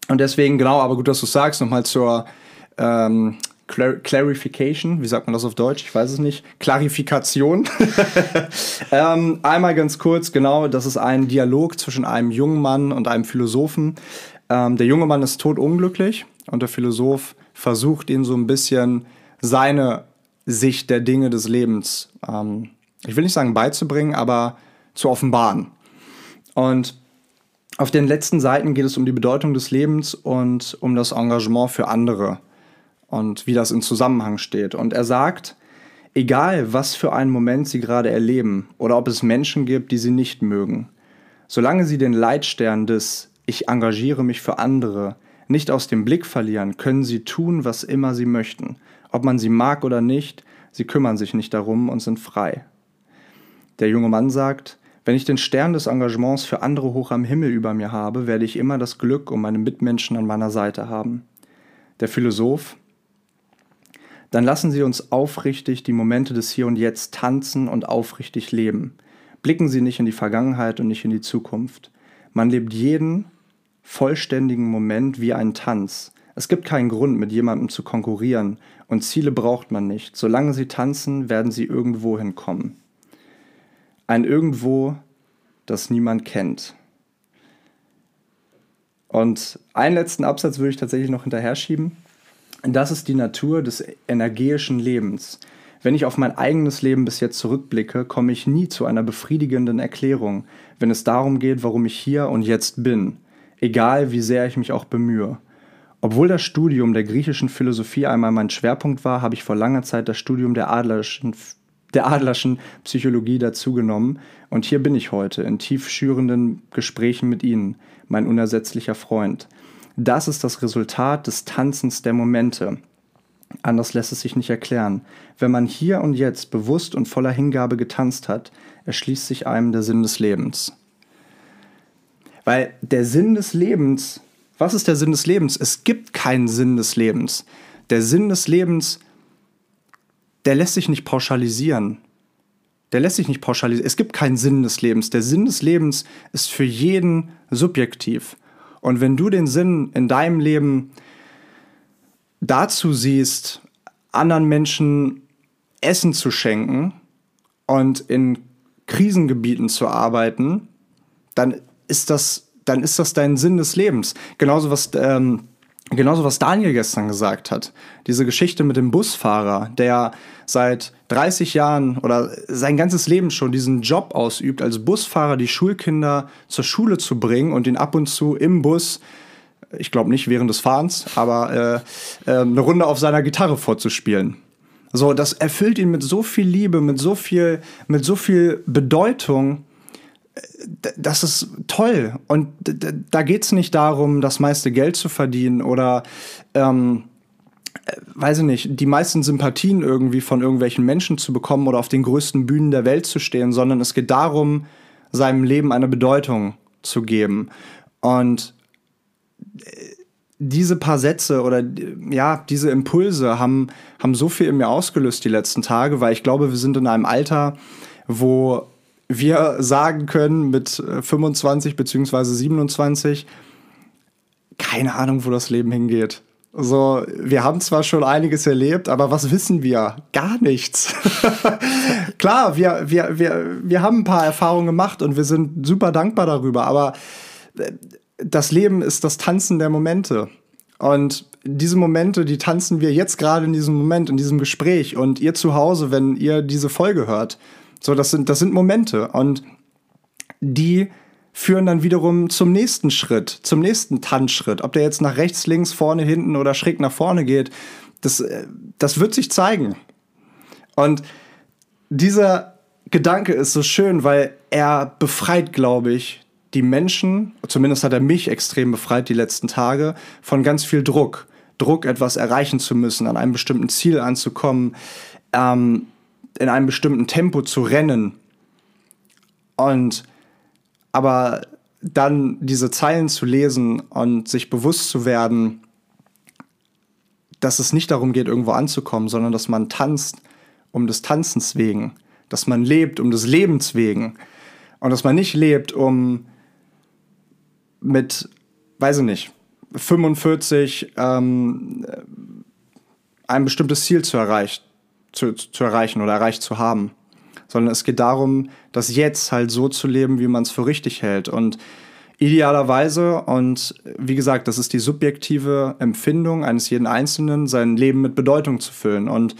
und deswegen, genau, aber gut, dass du sagst, nochmal zur ähm, Clar Clarification, wie sagt man das auf Deutsch? Ich weiß es nicht. Klarifikation. ähm, einmal ganz kurz, genau, das ist ein Dialog zwischen einem jungen Mann und einem Philosophen. Ähm, der junge Mann ist totunglücklich und der Philosoph versucht ihn so ein bisschen seine Sicht der Dinge des Lebens, ähm, ich will nicht sagen beizubringen, aber zu offenbaren. Und auf den letzten Seiten geht es um die Bedeutung des Lebens und um das Engagement für andere und wie das in Zusammenhang steht. Und er sagt, egal was für einen Moment sie gerade erleben oder ob es Menschen gibt, die sie nicht mögen, solange sie den Leitstern des Ich engagiere mich für andere nicht aus dem Blick verlieren, können sie tun, was immer sie möchten. Ob man sie mag oder nicht, sie kümmern sich nicht darum und sind frei. Der junge Mann sagt, wenn ich den Stern des Engagements für andere hoch am Himmel über mir habe, werde ich immer das Glück um meine Mitmenschen an meiner Seite haben. Der Philosoph, dann lassen Sie uns aufrichtig die Momente des Hier und Jetzt tanzen und aufrichtig leben. Blicken Sie nicht in die Vergangenheit und nicht in die Zukunft. Man lebt jeden vollständigen Moment wie einen Tanz. Es gibt keinen Grund, mit jemandem zu konkurrieren und Ziele braucht man nicht. Solange Sie tanzen, werden Sie irgendwo hinkommen. Ein Irgendwo, das niemand kennt. Und einen letzten Absatz würde ich tatsächlich noch hinterher schieben. Das ist die Natur des energetischen Lebens. Wenn ich auf mein eigenes Leben bis jetzt zurückblicke, komme ich nie zu einer befriedigenden Erklärung, wenn es darum geht, warum ich hier und jetzt bin, egal wie sehr ich mich auch bemühe. Obwohl das Studium der griechischen Philosophie einmal mein Schwerpunkt war, habe ich vor langer Zeit das Studium der Adlerschen, der Adlerschen Psychologie dazugenommen und hier bin ich heute in tief schürenden Gesprächen mit Ihnen, mein unersetzlicher Freund. Das ist das Resultat des Tanzens der Momente. Anders lässt es sich nicht erklären. Wenn man hier und jetzt bewusst und voller Hingabe getanzt hat, erschließt sich einem der Sinn des Lebens. Weil der Sinn des Lebens, was ist der Sinn des Lebens? Es gibt keinen Sinn des Lebens. Der Sinn des Lebens, der lässt sich nicht pauschalisieren. Der lässt sich nicht pauschalisieren. Es gibt keinen Sinn des Lebens. Der Sinn des Lebens ist für jeden subjektiv. Und wenn du den Sinn in deinem Leben dazu siehst, anderen Menschen Essen zu schenken und in Krisengebieten zu arbeiten, dann ist das, dann ist das dein Sinn des Lebens. Genauso was ähm, Genauso was Daniel gestern gesagt hat. Diese Geschichte mit dem Busfahrer, der seit 30 Jahren oder sein ganzes Leben schon diesen Job ausübt, als Busfahrer die Schulkinder zur Schule zu bringen und ihn ab und zu im Bus, ich glaube nicht während des Fahrens, aber äh, äh, eine Runde auf seiner Gitarre vorzuspielen. So, das erfüllt ihn mit so viel Liebe, mit so viel, mit so viel Bedeutung das ist toll. Und da geht es nicht darum, das meiste Geld zu verdienen oder, ähm, äh, weiß ich nicht, die meisten Sympathien irgendwie von irgendwelchen Menschen zu bekommen oder auf den größten Bühnen der Welt zu stehen, sondern es geht darum, seinem Leben eine Bedeutung zu geben. Und äh, diese paar Sätze oder ja, diese Impulse haben, haben so viel in mir ausgelöst die letzten Tage, weil ich glaube, wir sind in einem Alter, wo wir sagen können mit 25 bzw. 27, keine Ahnung, wo das Leben hingeht. So, wir haben zwar schon einiges erlebt, aber was wissen wir? Gar nichts. Klar, wir, wir, wir, wir haben ein paar Erfahrungen gemacht und wir sind super dankbar darüber, aber äh, das Leben ist das Tanzen der Momente. Und diese Momente, die tanzen wir jetzt gerade in diesem Moment, in diesem Gespräch. Und ihr zu Hause, wenn ihr diese Folge hört, so, das sind, das sind Momente und die führen dann wiederum zum nächsten Schritt, zum nächsten Tanzschritt. Ob der jetzt nach rechts, links, vorne, hinten oder schräg nach vorne geht, das, äh, das wird sich zeigen. Und dieser Gedanke ist so schön, weil er befreit, glaube ich, die Menschen, zumindest hat er mich extrem befreit die letzten Tage, von ganz viel Druck. Druck, etwas erreichen zu müssen, an einem bestimmten Ziel anzukommen, ähm, in einem bestimmten Tempo zu rennen. Und aber dann diese Zeilen zu lesen und sich bewusst zu werden, dass es nicht darum geht, irgendwo anzukommen, sondern dass man tanzt um des Tanzens wegen, dass man lebt um des Lebens wegen und dass man nicht lebt, um mit, weiß ich nicht, 45 ähm, ein bestimmtes Ziel zu, erreich, zu, zu erreichen oder erreicht zu haben. Sondern es geht darum, das Jetzt halt so zu leben, wie man es für richtig hält. Und idealerweise, und wie gesagt, das ist die subjektive Empfindung eines jeden Einzelnen, sein Leben mit Bedeutung zu füllen. Und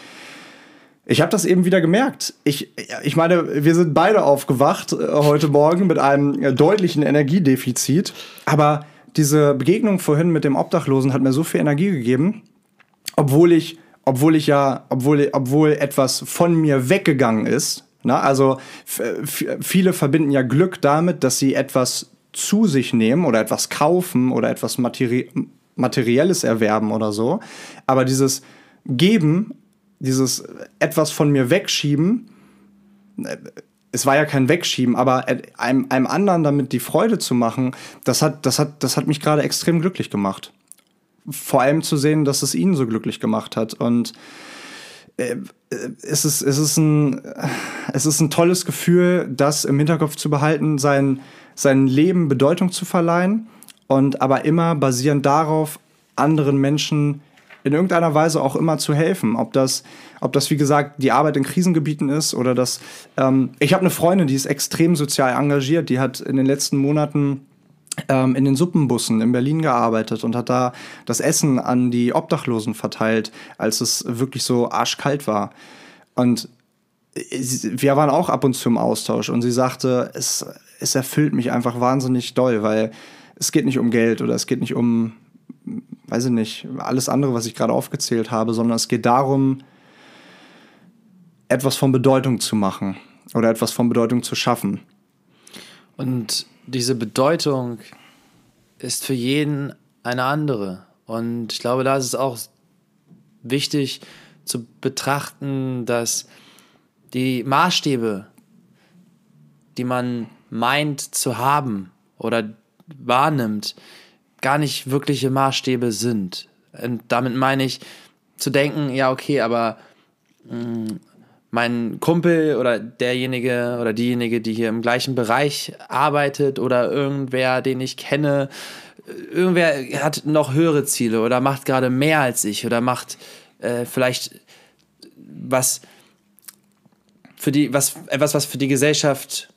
ich habe das eben wieder gemerkt. Ich, ich meine, wir sind beide aufgewacht äh, heute Morgen mit einem äh, deutlichen Energiedefizit. Aber diese Begegnung vorhin mit dem Obdachlosen hat mir so viel Energie gegeben, obwohl ich, obwohl ich ja, obwohl, obwohl etwas von mir weggegangen ist. Na, also viele verbinden ja Glück damit, dass sie etwas zu sich nehmen oder etwas kaufen oder etwas Materi Materielles erwerben oder so. Aber dieses Geben, dieses etwas von mir wegschieben, äh, es war ja kein Wegschieben, aber einem, einem anderen damit die Freude zu machen, das hat, das hat, das hat mich gerade extrem glücklich gemacht. Vor allem zu sehen, dass es ihn so glücklich gemacht hat. Und äh, es, ist, es, ist ein, es ist ein tolles Gefühl, das im Hinterkopf zu behalten, sein, sein Leben Bedeutung zu verleihen und aber immer basierend darauf, anderen Menschen in irgendeiner Weise auch immer zu helfen. Ob das, ob das wie gesagt, die Arbeit in Krisengebieten ist oder das. Ähm, ich habe eine Freundin, die ist extrem sozial engagiert, die hat in den letzten Monaten in den Suppenbussen in Berlin gearbeitet und hat da das Essen an die Obdachlosen verteilt, als es wirklich so arschkalt war. Und wir waren auch ab und zu im Austausch und sie sagte, es, es erfüllt mich einfach wahnsinnig doll, weil es geht nicht um Geld oder es geht nicht um weiß ich nicht, alles andere, was ich gerade aufgezählt habe, sondern es geht darum, etwas von Bedeutung zu machen oder etwas von Bedeutung zu schaffen. Und diese Bedeutung ist für jeden eine andere. Und ich glaube, da ist es auch wichtig zu betrachten, dass die Maßstäbe, die man meint zu haben oder wahrnimmt, gar nicht wirkliche Maßstäbe sind. Und damit meine ich zu denken, ja, okay, aber mh, mm, mein Kumpel oder derjenige oder diejenige, die hier im gleichen Bereich arbeitet oder irgendwer, den ich kenne, irgendwer hat noch höhere Ziele oder macht gerade mehr als ich oder macht äh, vielleicht was für die, was, etwas, was für die Gesellschaft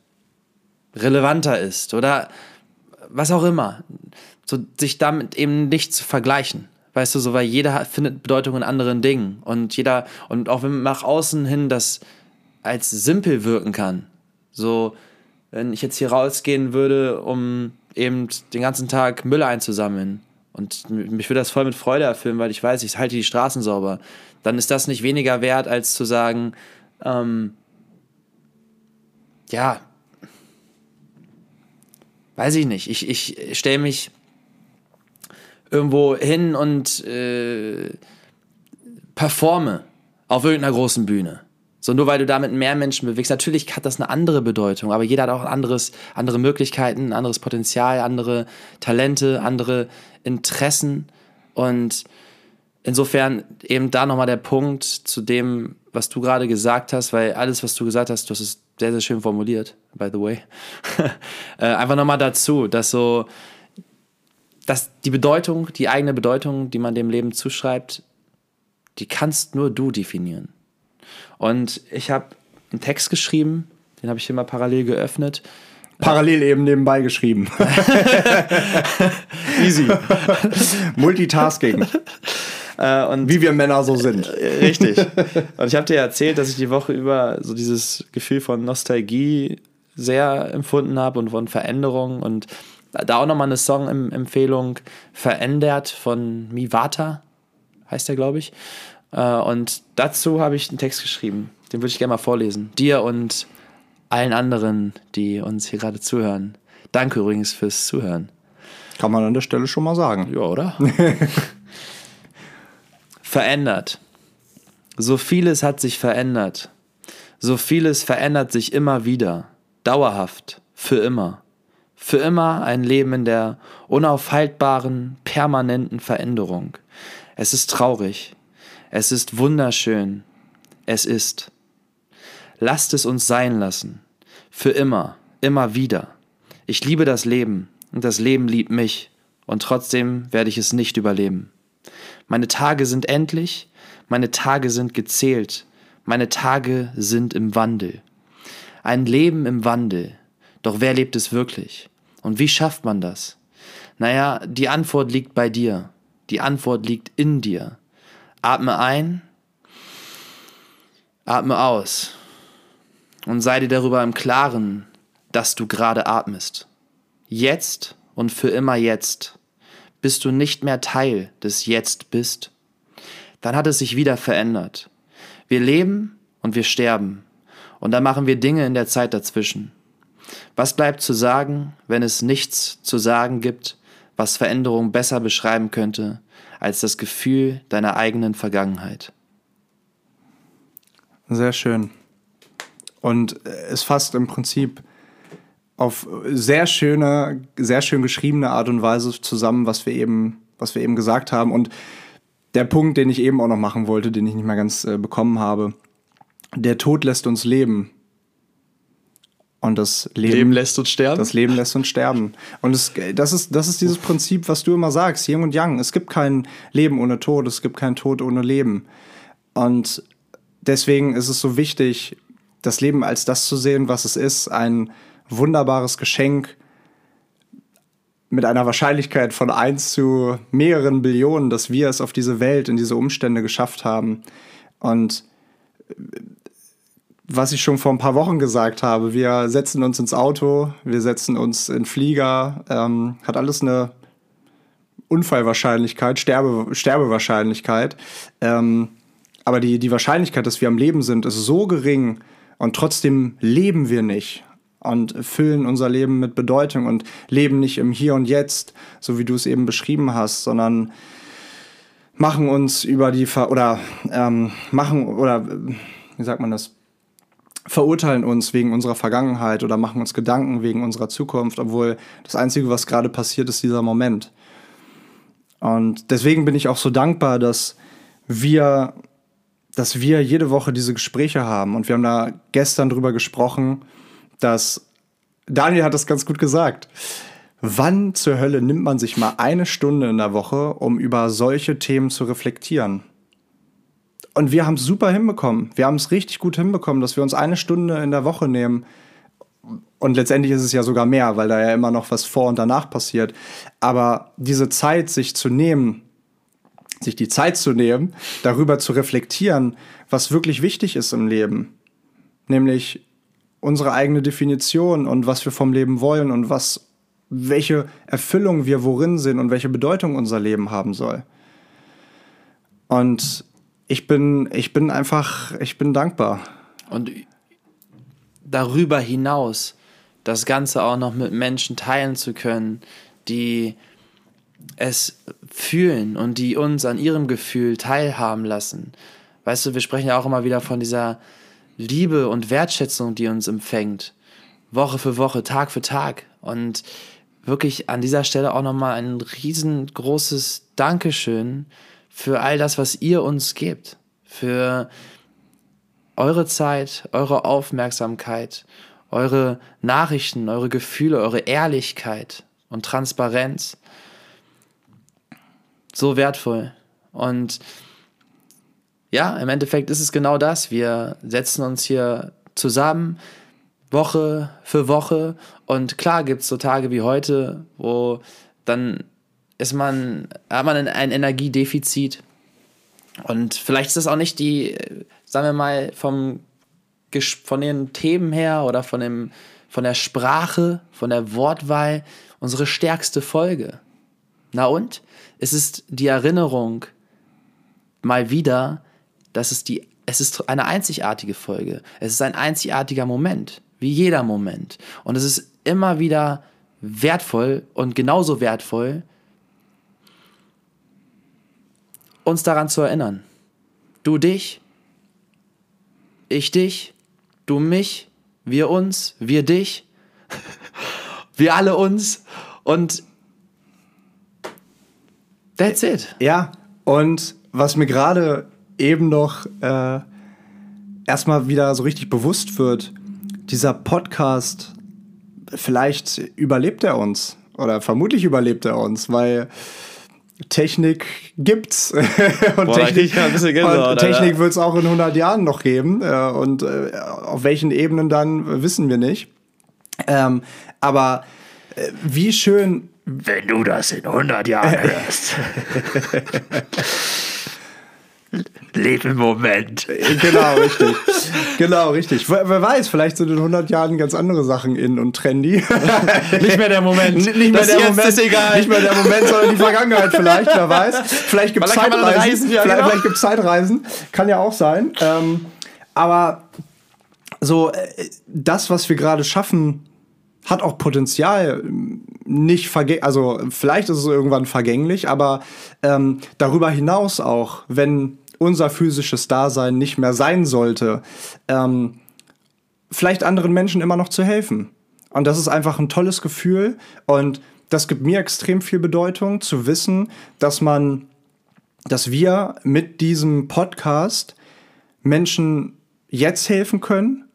relevanter ist oder was auch immer so sich damit eben nicht zu vergleichen. Weißt du, so, weil jeder findet Bedeutung in anderen Dingen. Und jeder, und auch wenn nach außen hin das als simpel wirken kann. So, wenn ich jetzt hier rausgehen würde, um eben den ganzen Tag Müll einzusammeln und mich würde das voll mit Freude erfüllen, weil ich weiß, ich halte die Straßen sauber, dann ist das nicht weniger wert, als zu sagen, ähm, ja, weiß ich nicht, ich, ich stelle mich irgendwo hin und äh, performe auf irgendeiner großen Bühne. So nur weil du damit mehr Menschen bewegst. Natürlich hat das eine andere Bedeutung, aber jeder hat auch anderes, andere Möglichkeiten, anderes Potenzial, andere Talente, andere Interessen. Und insofern eben da nochmal der Punkt zu dem, was du gerade gesagt hast, weil alles, was du gesagt hast, du hast es sehr, sehr schön formuliert, by the way. äh, einfach nochmal dazu, dass so, dass die Bedeutung, die eigene Bedeutung, die man dem Leben zuschreibt, die kannst nur du definieren. Und ich habe einen Text geschrieben, den habe ich hier mal parallel geöffnet. Parallel eben nebenbei geschrieben. Easy. Multitasking. Äh, und Wie wir Männer so sind. Richtig. Und ich habe dir erzählt, dass ich die Woche über so dieses Gefühl von Nostalgie sehr empfunden habe und von Veränderung und da auch nochmal eine Song-Empfehlung verändert von Mivata, heißt der, glaube ich. Äh, und dazu habe ich einen Text geschrieben. Den würde ich gerne mal vorlesen. Dir und allen anderen, die uns hier gerade zuhören. Danke übrigens fürs Zuhören. Kann man an der Stelle schon mal sagen. Ja, oder? verändert. So vieles hat sich verändert. So vieles verändert sich immer wieder. Dauerhaft. Für immer. Für immer ein Leben in der unaufhaltbaren, permanenten Veränderung. Es ist traurig. Es ist wunderschön. Es ist. Lasst es uns sein lassen. Für immer. Immer wieder. Ich liebe das Leben und das Leben liebt mich und trotzdem werde ich es nicht überleben. Meine Tage sind endlich, meine Tage sind gezählt, meine Tage sind im Wandel. Ein Leben im Wandel. Doch wer lebt es wirklich? Und wie schafft man das? Naja, die Antwort liegt bei dir. Die Antwort liegt in dir. Atme ein, atme aus und sei dir darüber im Klaren, dass du gerade atmest. Jetzt und für immer jetzt bist du nicht mehr Teil des Jetzt bist. Dann hat es sich wieder verändert. Wir leben und wir sterben. Und dann machen wir Dinge in der Zeit dazwischen. Was bleibt zu sagen, wenn es nichts zu sagen gibt, was Veränderung besser beschreiben könnte als das Gefühl deiner eigenen Vergangenheit? Sehr schön. Und es fasst im Prinzip auf sehr schöne, sehr schön geschriebene Art und Weise zusammen, was wir eben, was wir eben gesagt haben. Und der Punkt, den ich eben auch noch machen wollte, den ich nicht mehr ganz äh, bekommen habe, der Tod lässt uns leben. Und das Leben, Leben, lässt uns sterben. Das Leben lässt uns sterben. Und es, das, ist, das ist dieses Prinzip, was du immer sagst, Yin und Yang. Es gibt kein Leben ohne Tod, es gibt kein Tod ohne Leben. Und deswegen ist es so wichtig, das Leben als das zu sehen, was es ist, ein wunderbares Geschenk mit einer Wahrscheinlichkeit von 1 zu mehreren Billionen, dass wir es auf diese Welt, in diese Umstände geschafft haben. Und was ich schon vor ein paar Wochen gesagt habe, wir setzen uns ins Auto, wir setzen uns in Flieger, ähm, hat alles eine Unfallwahrscheinlichkeit, Sterbe, Sterbewahrscheinlichkeit. Ähm, aber die, die Wahrscheinlichkeit, dass wir am Leben sind, ist so gering und trotzdem leben wir nicht und füllen unser Leben mit Bedeutung und leben nicht im Hier und Jetzt, so wie du es eben beschrieben hast, sondern machen uns über die Ver oder ähm, machen oder wie sagt man das verurteilen uns wegen unserer Vergangenheit oder machen uns Gedanken wegen unserer Zukunft, obwohl das Einzige, was gerade passiert, ist dieser Moment. Und deswegen bin ich auch so dankbar, dass wir, dass wir jede Woche diese Gespräche haben. Und wir haben da gestern drüber gesprochen, dass Daniel hat das ganz gut gesagt. Wann zur Hölle nimmt man sich mal eine Stunde in der Woche, um über solche Themen zu reflektieren? Und wir haben es super hinbekommen. Wir haben es richtig gut hinbekommen, dass wir uns eine Stunde in der Woche nehmen. Und letztendlich ist es ja sogar mehr, weil da ja immer noch was vor und danach passiert. Aber diese Zeit, sich zu nehmen, sich die Zeit zu nehmen, darüber zu reflektieren, was wirklich wichtig ist im Leben. Nämlich unsere eigene Definition und was wir vom Leben wollen und was, welche Erfüllung wir worin sind und welche Bedeutung unser Leben haben soll. Und ich bin, ich bin einfach, ich bin dankbar. Und darüber hinaus das Ganze auch noch mit Menschen teilen zu können, die es fühlen und die uns an ihrem Gefühl teilhaben lassen. Weißt du, wir sprechen ja auch immer wieder von dieser Liebe und Wertschätzung, die uns empfängt. Woche für Woche, Tag für Tag. Und wirklich an dieser Stelle auch nochmal ein riesengroßes Dankeschön für all das, was ihr uns gebt. Für eure Zeit, eure Aufmerksamkeit, eure Nachrichten, eure Gefühle, eure Ehrlichkeit und Transparenz. So wertvoll. Und ja, im Endeffekt ist es genau das. Wir setzen uns hier zusammen, Woche für Woche. Und klar gibt es so Tage wie heute, wo dann ist man, hat man ein Energiedefizit. Und vielleicht ist das auch nicht die, sagen wir mal, vom, von den Themen her oder von, dem, von der Sprache, von der Wortwahl unsere stärkste Folge. Na und? Es ist die Erinnerung mal wieder, dass es die, es ist eine einzigartige Folge. Es ist ein einzigartiger Moment, wie jeder Moment. Und es ist immer wieder wertvoll und genauso wertvoll, uns daran zu erinnern. Du dich, ich dich, du mich, wir uns, wir dich, wir alle uns und that's it. Ja, und was mir gerade eben noch äh, erstmal wieder so richtig bewusst wird, dieser Podcast, vielleicht überlebt er uns oder vermutlich überlebt er uns, weil Technik gibt's und Boah, Technik, Technik wird es auch in 100 Jahren noch geben äh, und äh, auf welchen Ebenen dann wissen wir nicht. Ähm, aber äh, wie schön Wenn du das in 100 Jahren hörst. Leb im Moment. Genau, richtig. genau, richtig. Wer, wer, weiß, vielleicht sind in 100 Jahren ganz andere Sachen in und trendy. nicht mehr der Moment. Nicht mehr der Moment, ist egal. Nicht mehr der Moment, sondern die Vergangenheit vielleicht, wer weiß. Vielleicht gibt es Zeitreisen. Reisen, ja, vielleicht, genau. vielleicht gibt es Zeitreisen. Kann ja auch sein. Ähm, aber so, äh, das, was wir gerade schaffen, hat auch Potenzial, nicht vergänglich, also vielleicht ist es irgendwann vergänglich, aber ähm, darüber hinaus auch, wenn unser physisches Dasein nicht mehr sein sollte, ähm, vielleicht anderen Menschen immer noch zu helfen. Und das ist einfach ein tolles Gefühl und das gibt mir extrem viel Bedeutung zu wissen, dass man, dass wir mit diesem Podcast Menschen jetzt helfen können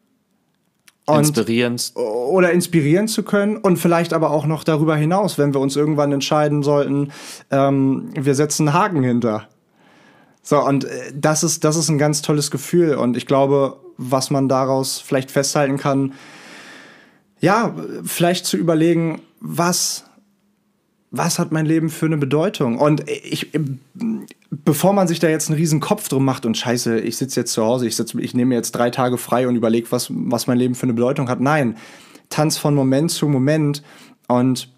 inspirieren. Oder inspirieren zu können und vielleicht aber auch noch darüber hinaus, wenn wir uns irgendwann entscheiden sollten, ähm, wir setzen einen Haken hinter. So, und äh, das ist, das ist ein ganz tolles Gefühl und ich glaube, was man daraus vielleicht festhalten kann, ja, vielleicht zu überlegen, was was hat mein Leben für eine Bedeutung? Und ich, bevor man sich da jetzt einen riesen Kopf drum macht und scheiße, ich sitze jetzt zu Hause, ich, ich nehme jetzt drei Tage frei und überlege, was, was mein Leben für eine Bedeutung hat. Nein, tanz von Moment zu Moment und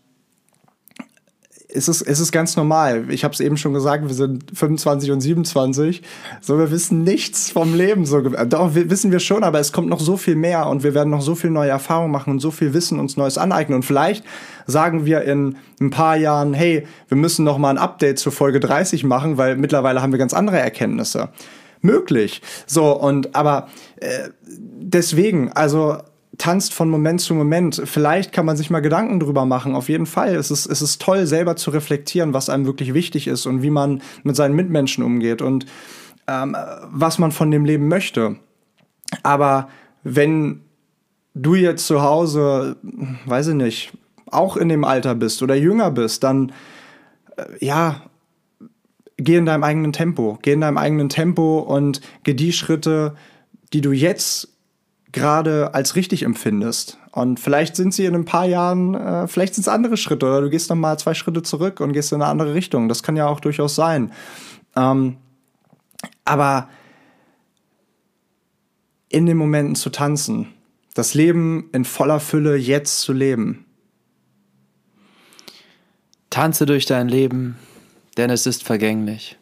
es ist, es ist ganz normal. Ich habe es eben schon gesagt, wir sind 25 und 27. So, wir wissen nichts vom Leben. So, doch, wissen wir schon, aber es kommt noch so viel mehr und wir werden noch so viel neue Erfahrungen machen und so viel Wissen uns Neues aneignen. Und vielleicht sagen wir in ein paar Jahren, hey, wir müssen noch mal ein Update zur Folge 30 machen, weil mittlerweile haben wir ganz andere Erkenntnisse. Möglich. So, und aber äh, deswegen, also tanzt von Moment zu Moment. Vielleicht kann man sich mal Gedanken drüber machen. Auf jeden Fall. Es ist, es ist toll, selber zu reflektieren, was einem wirklich wichtig ist und wie man mit seinen Mitmenschen umgeht und ähm, was man von dem Leben möchte. Aber wenn du jetzt zu Hause, weiß ich nicht, auch in dem Alter bist oder jünger bist, dann äh, ja, geh in deinem eigenen Tempo. Geh in deinem eigenen Tempo und geh die Schritte, die du jetzt gerade als richtig empfindest. Und vielleicht sind sie in ein paar Jahren, äh, vielleicht sind es andere Schritte oder du gehst noch mal zwei Schritte zurück und gehst in eine andere Richtung. Das kann ja auch durchaus sein. Ähm, aber in den Momenten zu tanzen, das Leben in voller Fülle jetzt zu leben. Tanze durch dein Leben, denn es ist vergänglich.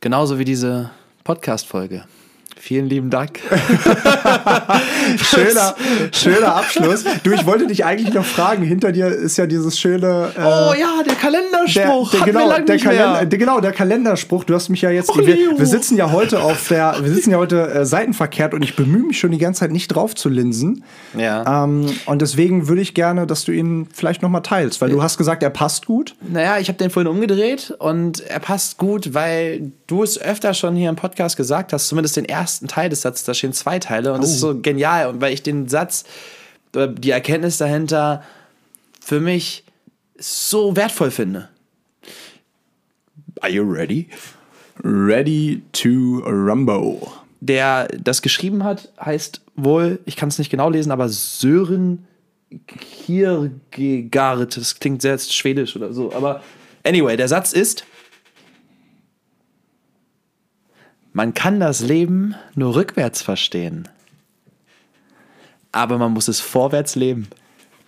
Genauso wie diese Podcast-Folge. Vielen lieben Dank. schöner, schöner Abschluss. Du, ich wollte dich eigentlich noch fragen. Hinter dir ist ja dieses schöne. Äh, oh ja, der Kalenderspruch. Der, der, genau, der Kalender, der, genau, der Kalenderspruch. Du hast mich ja jetzt. wir, wir, sitzen ja heute auf der. Wir sitzen ja heute äh, seitenverkehrt und ich bemühe mich schon die ganze Zeit nicht drauf zu linsen. Ja. Ähm, und deswegen würde ich gerne, dass du ihn vielleicht noch mal teilst, weil du hast gesagt, er passt gut. Naja, ich habe den vorhin umgedreht und er passt gut, weil du es öfter schon hier im Podcast gesagt hast, zumindest den ersten ersten Teil des Satzes, da stehen zwei Teile und oh. das ist so genial, weil ich den Satz, die Erkenntnis dahinter für mich so wertvoll finde. Are you ready? Ready to Rumbo. Der das geschrieben hat, heißt wohl, ich kann es nicht genau lesen, aber Sören Kierkegaard. Das klingt sehr schwedisch oder so. Aber anyway, der Satz ist: Man kann das Leben nur rückwärts verstehen. Aber man muss es vorwärts leben.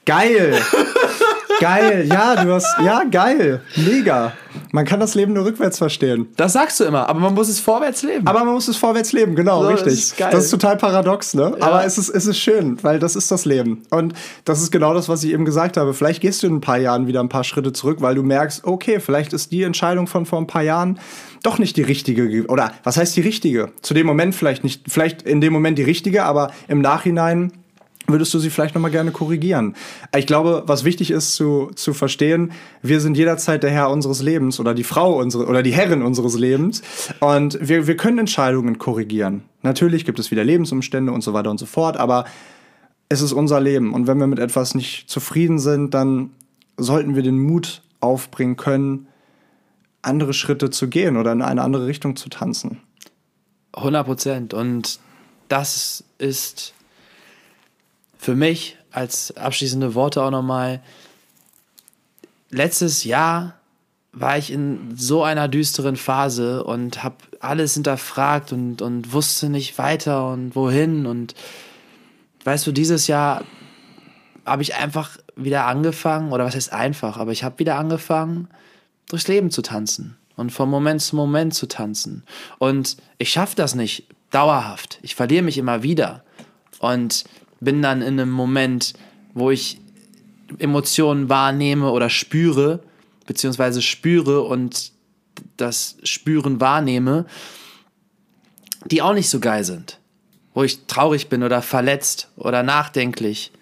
Geil! Geil, ja, du hast, ja, geil, mega. Man kann das Leben nur rückwärts verstehen. Das sagst du immer, aber man muss es vorwärts leben. Aber man muss es vorwärts leben, genau, So, das richtig. ist geil. Das ist total paradox, ne? Ja. Aber es ist, es ist schön, weil das ist das Leben. Und das ist genau das, was ich eben gesagt habe. Vielleicht gehst du in ein paar Jahren wieder ein paar Schritte zurück, weil du merkst, okay, vielleicht ist die Entscheidung von vor ein paar Jahren doch nicht die richtige. ge- Oder was heißt die richtige? Zu dem Moment vielleicht nicht, vielleicht in dem Moment die richtige, aber im Nachhinein würdest du sie vielleicht noch mal gerne korrigieren. Ich glaube, was wichtig ist zu, zu verstehen, wir sind jederzeit der Herr unseres Lebens oder die Frau unsere, oder die Herrin unseres Lebens und wir, wir können Entscheidungen korrigieren. Natürlich gibt es wieder Lebensumstände und so weiter und so fort, aber es ist unser Leben und wenn wir mit etwas nicht zufrieden sind, dann sollten wir den Mut aufbringen können, andere Schritte zu gehen oder in eine andere Richtung zu tanzen. 100 Prozent. Und das ist für mich als abschließende Worte auch nochmal, letztes Jahr war ich in so einer düsteren Phase und habe alles hinterfragt und, und wusste nicht weiter und wohin. Und weißt du, dieses Jahr habe ich einfach wieder angefangen, oder was heißt einfach, aber ich habe wieder angefangen, durchs Leben zu tanzen und von Moment zu Moment zu tanzen. Und ich schaffe das nicht dauerhaft. Ich verliere mich immer wieder und bin dann in einem Moment, wo ich Emotionen wahrnehme oder spüre, beziehungsweise spüre und das Spüren wahrnehme, die auch nicht so geil sind. Wo ich traurig bin oder verletzt oder nachdenklich.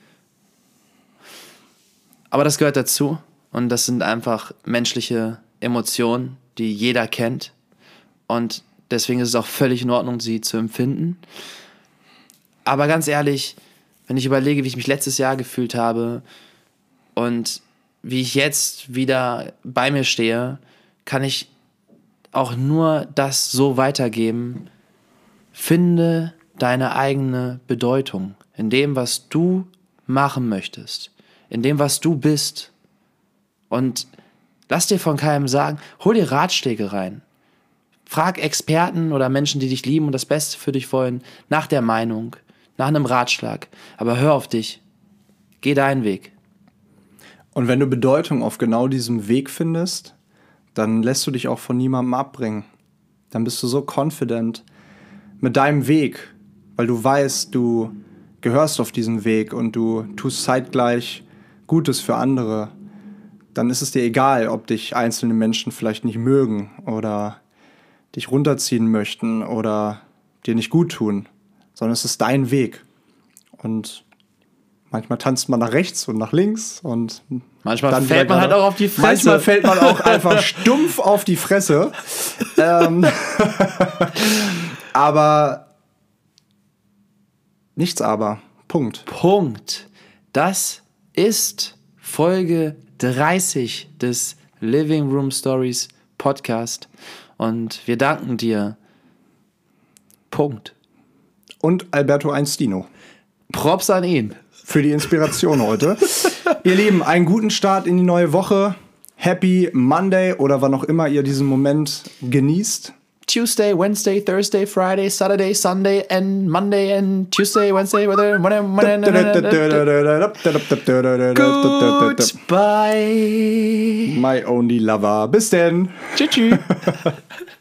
Aber das gehört dazu und das sind einfach menschliche Emotionen, die jeder kennt. Und deswegen ist es auch völlig in Ordnung, sie zu empfinden. Aber ganz ehrlich, wenn ich überlege, wie ich mich letztes Jahr gefühlt habe und wie ich jetzt wieder bei mir stehe, kann ich auch nur das so weitergeben. Finde deine eigene Bedeutung in dem, was du machen möchtest, in dem, was du bist. Und lass dir von keinem sagen, hol dir Ratschläge rein. Frag Experten oder Menschen, die dich lieben und das Beste für dich wollen, nach der Meinung, nach einem Ratschlag. Aber hör auf dich. Geh deinen Weg. Und wenn du Bedeutung auf genau diesem Weg findest, dann lässt du dich auch von niemandem abbringen. Dann bist du so confident mit deinem Weg, weil du weißt, du gehörst auf diesen Weg und du tust zeitgleich Gutes für andere. Dann ist es dir egal, ob dich einzelne Menschen vielleicht nicht mögen oder dich runterziehen möchten oder dir nicht gut tun, sondern es ist dein Weg. Und manchmal tanzt man nach rechts und nach links und Manchmal dann fällt man halt auch auf die Fresse. Manchmal fällt man auch einfach stumpf auf die Fresse. ähm, aber nichts aber. Punkt. Punkt. Das ist Folge 30 des Living Room Stories Podcast. Und wir danken dir. Punkt. Und Alberto Einstino Props an ihn. für die Inspiration heute. ihr Lieben, einen guten Start in die neue Woche. Happy Monday oder wann auch immer ihr diesen Moment genießt. Tuesday, Wednesday, Thursday, Friday, Saturday, Sunday, and Monday, and Tuesday, Wednesday, whether, Goodbye. My only lover. Bis denn. Tschüss.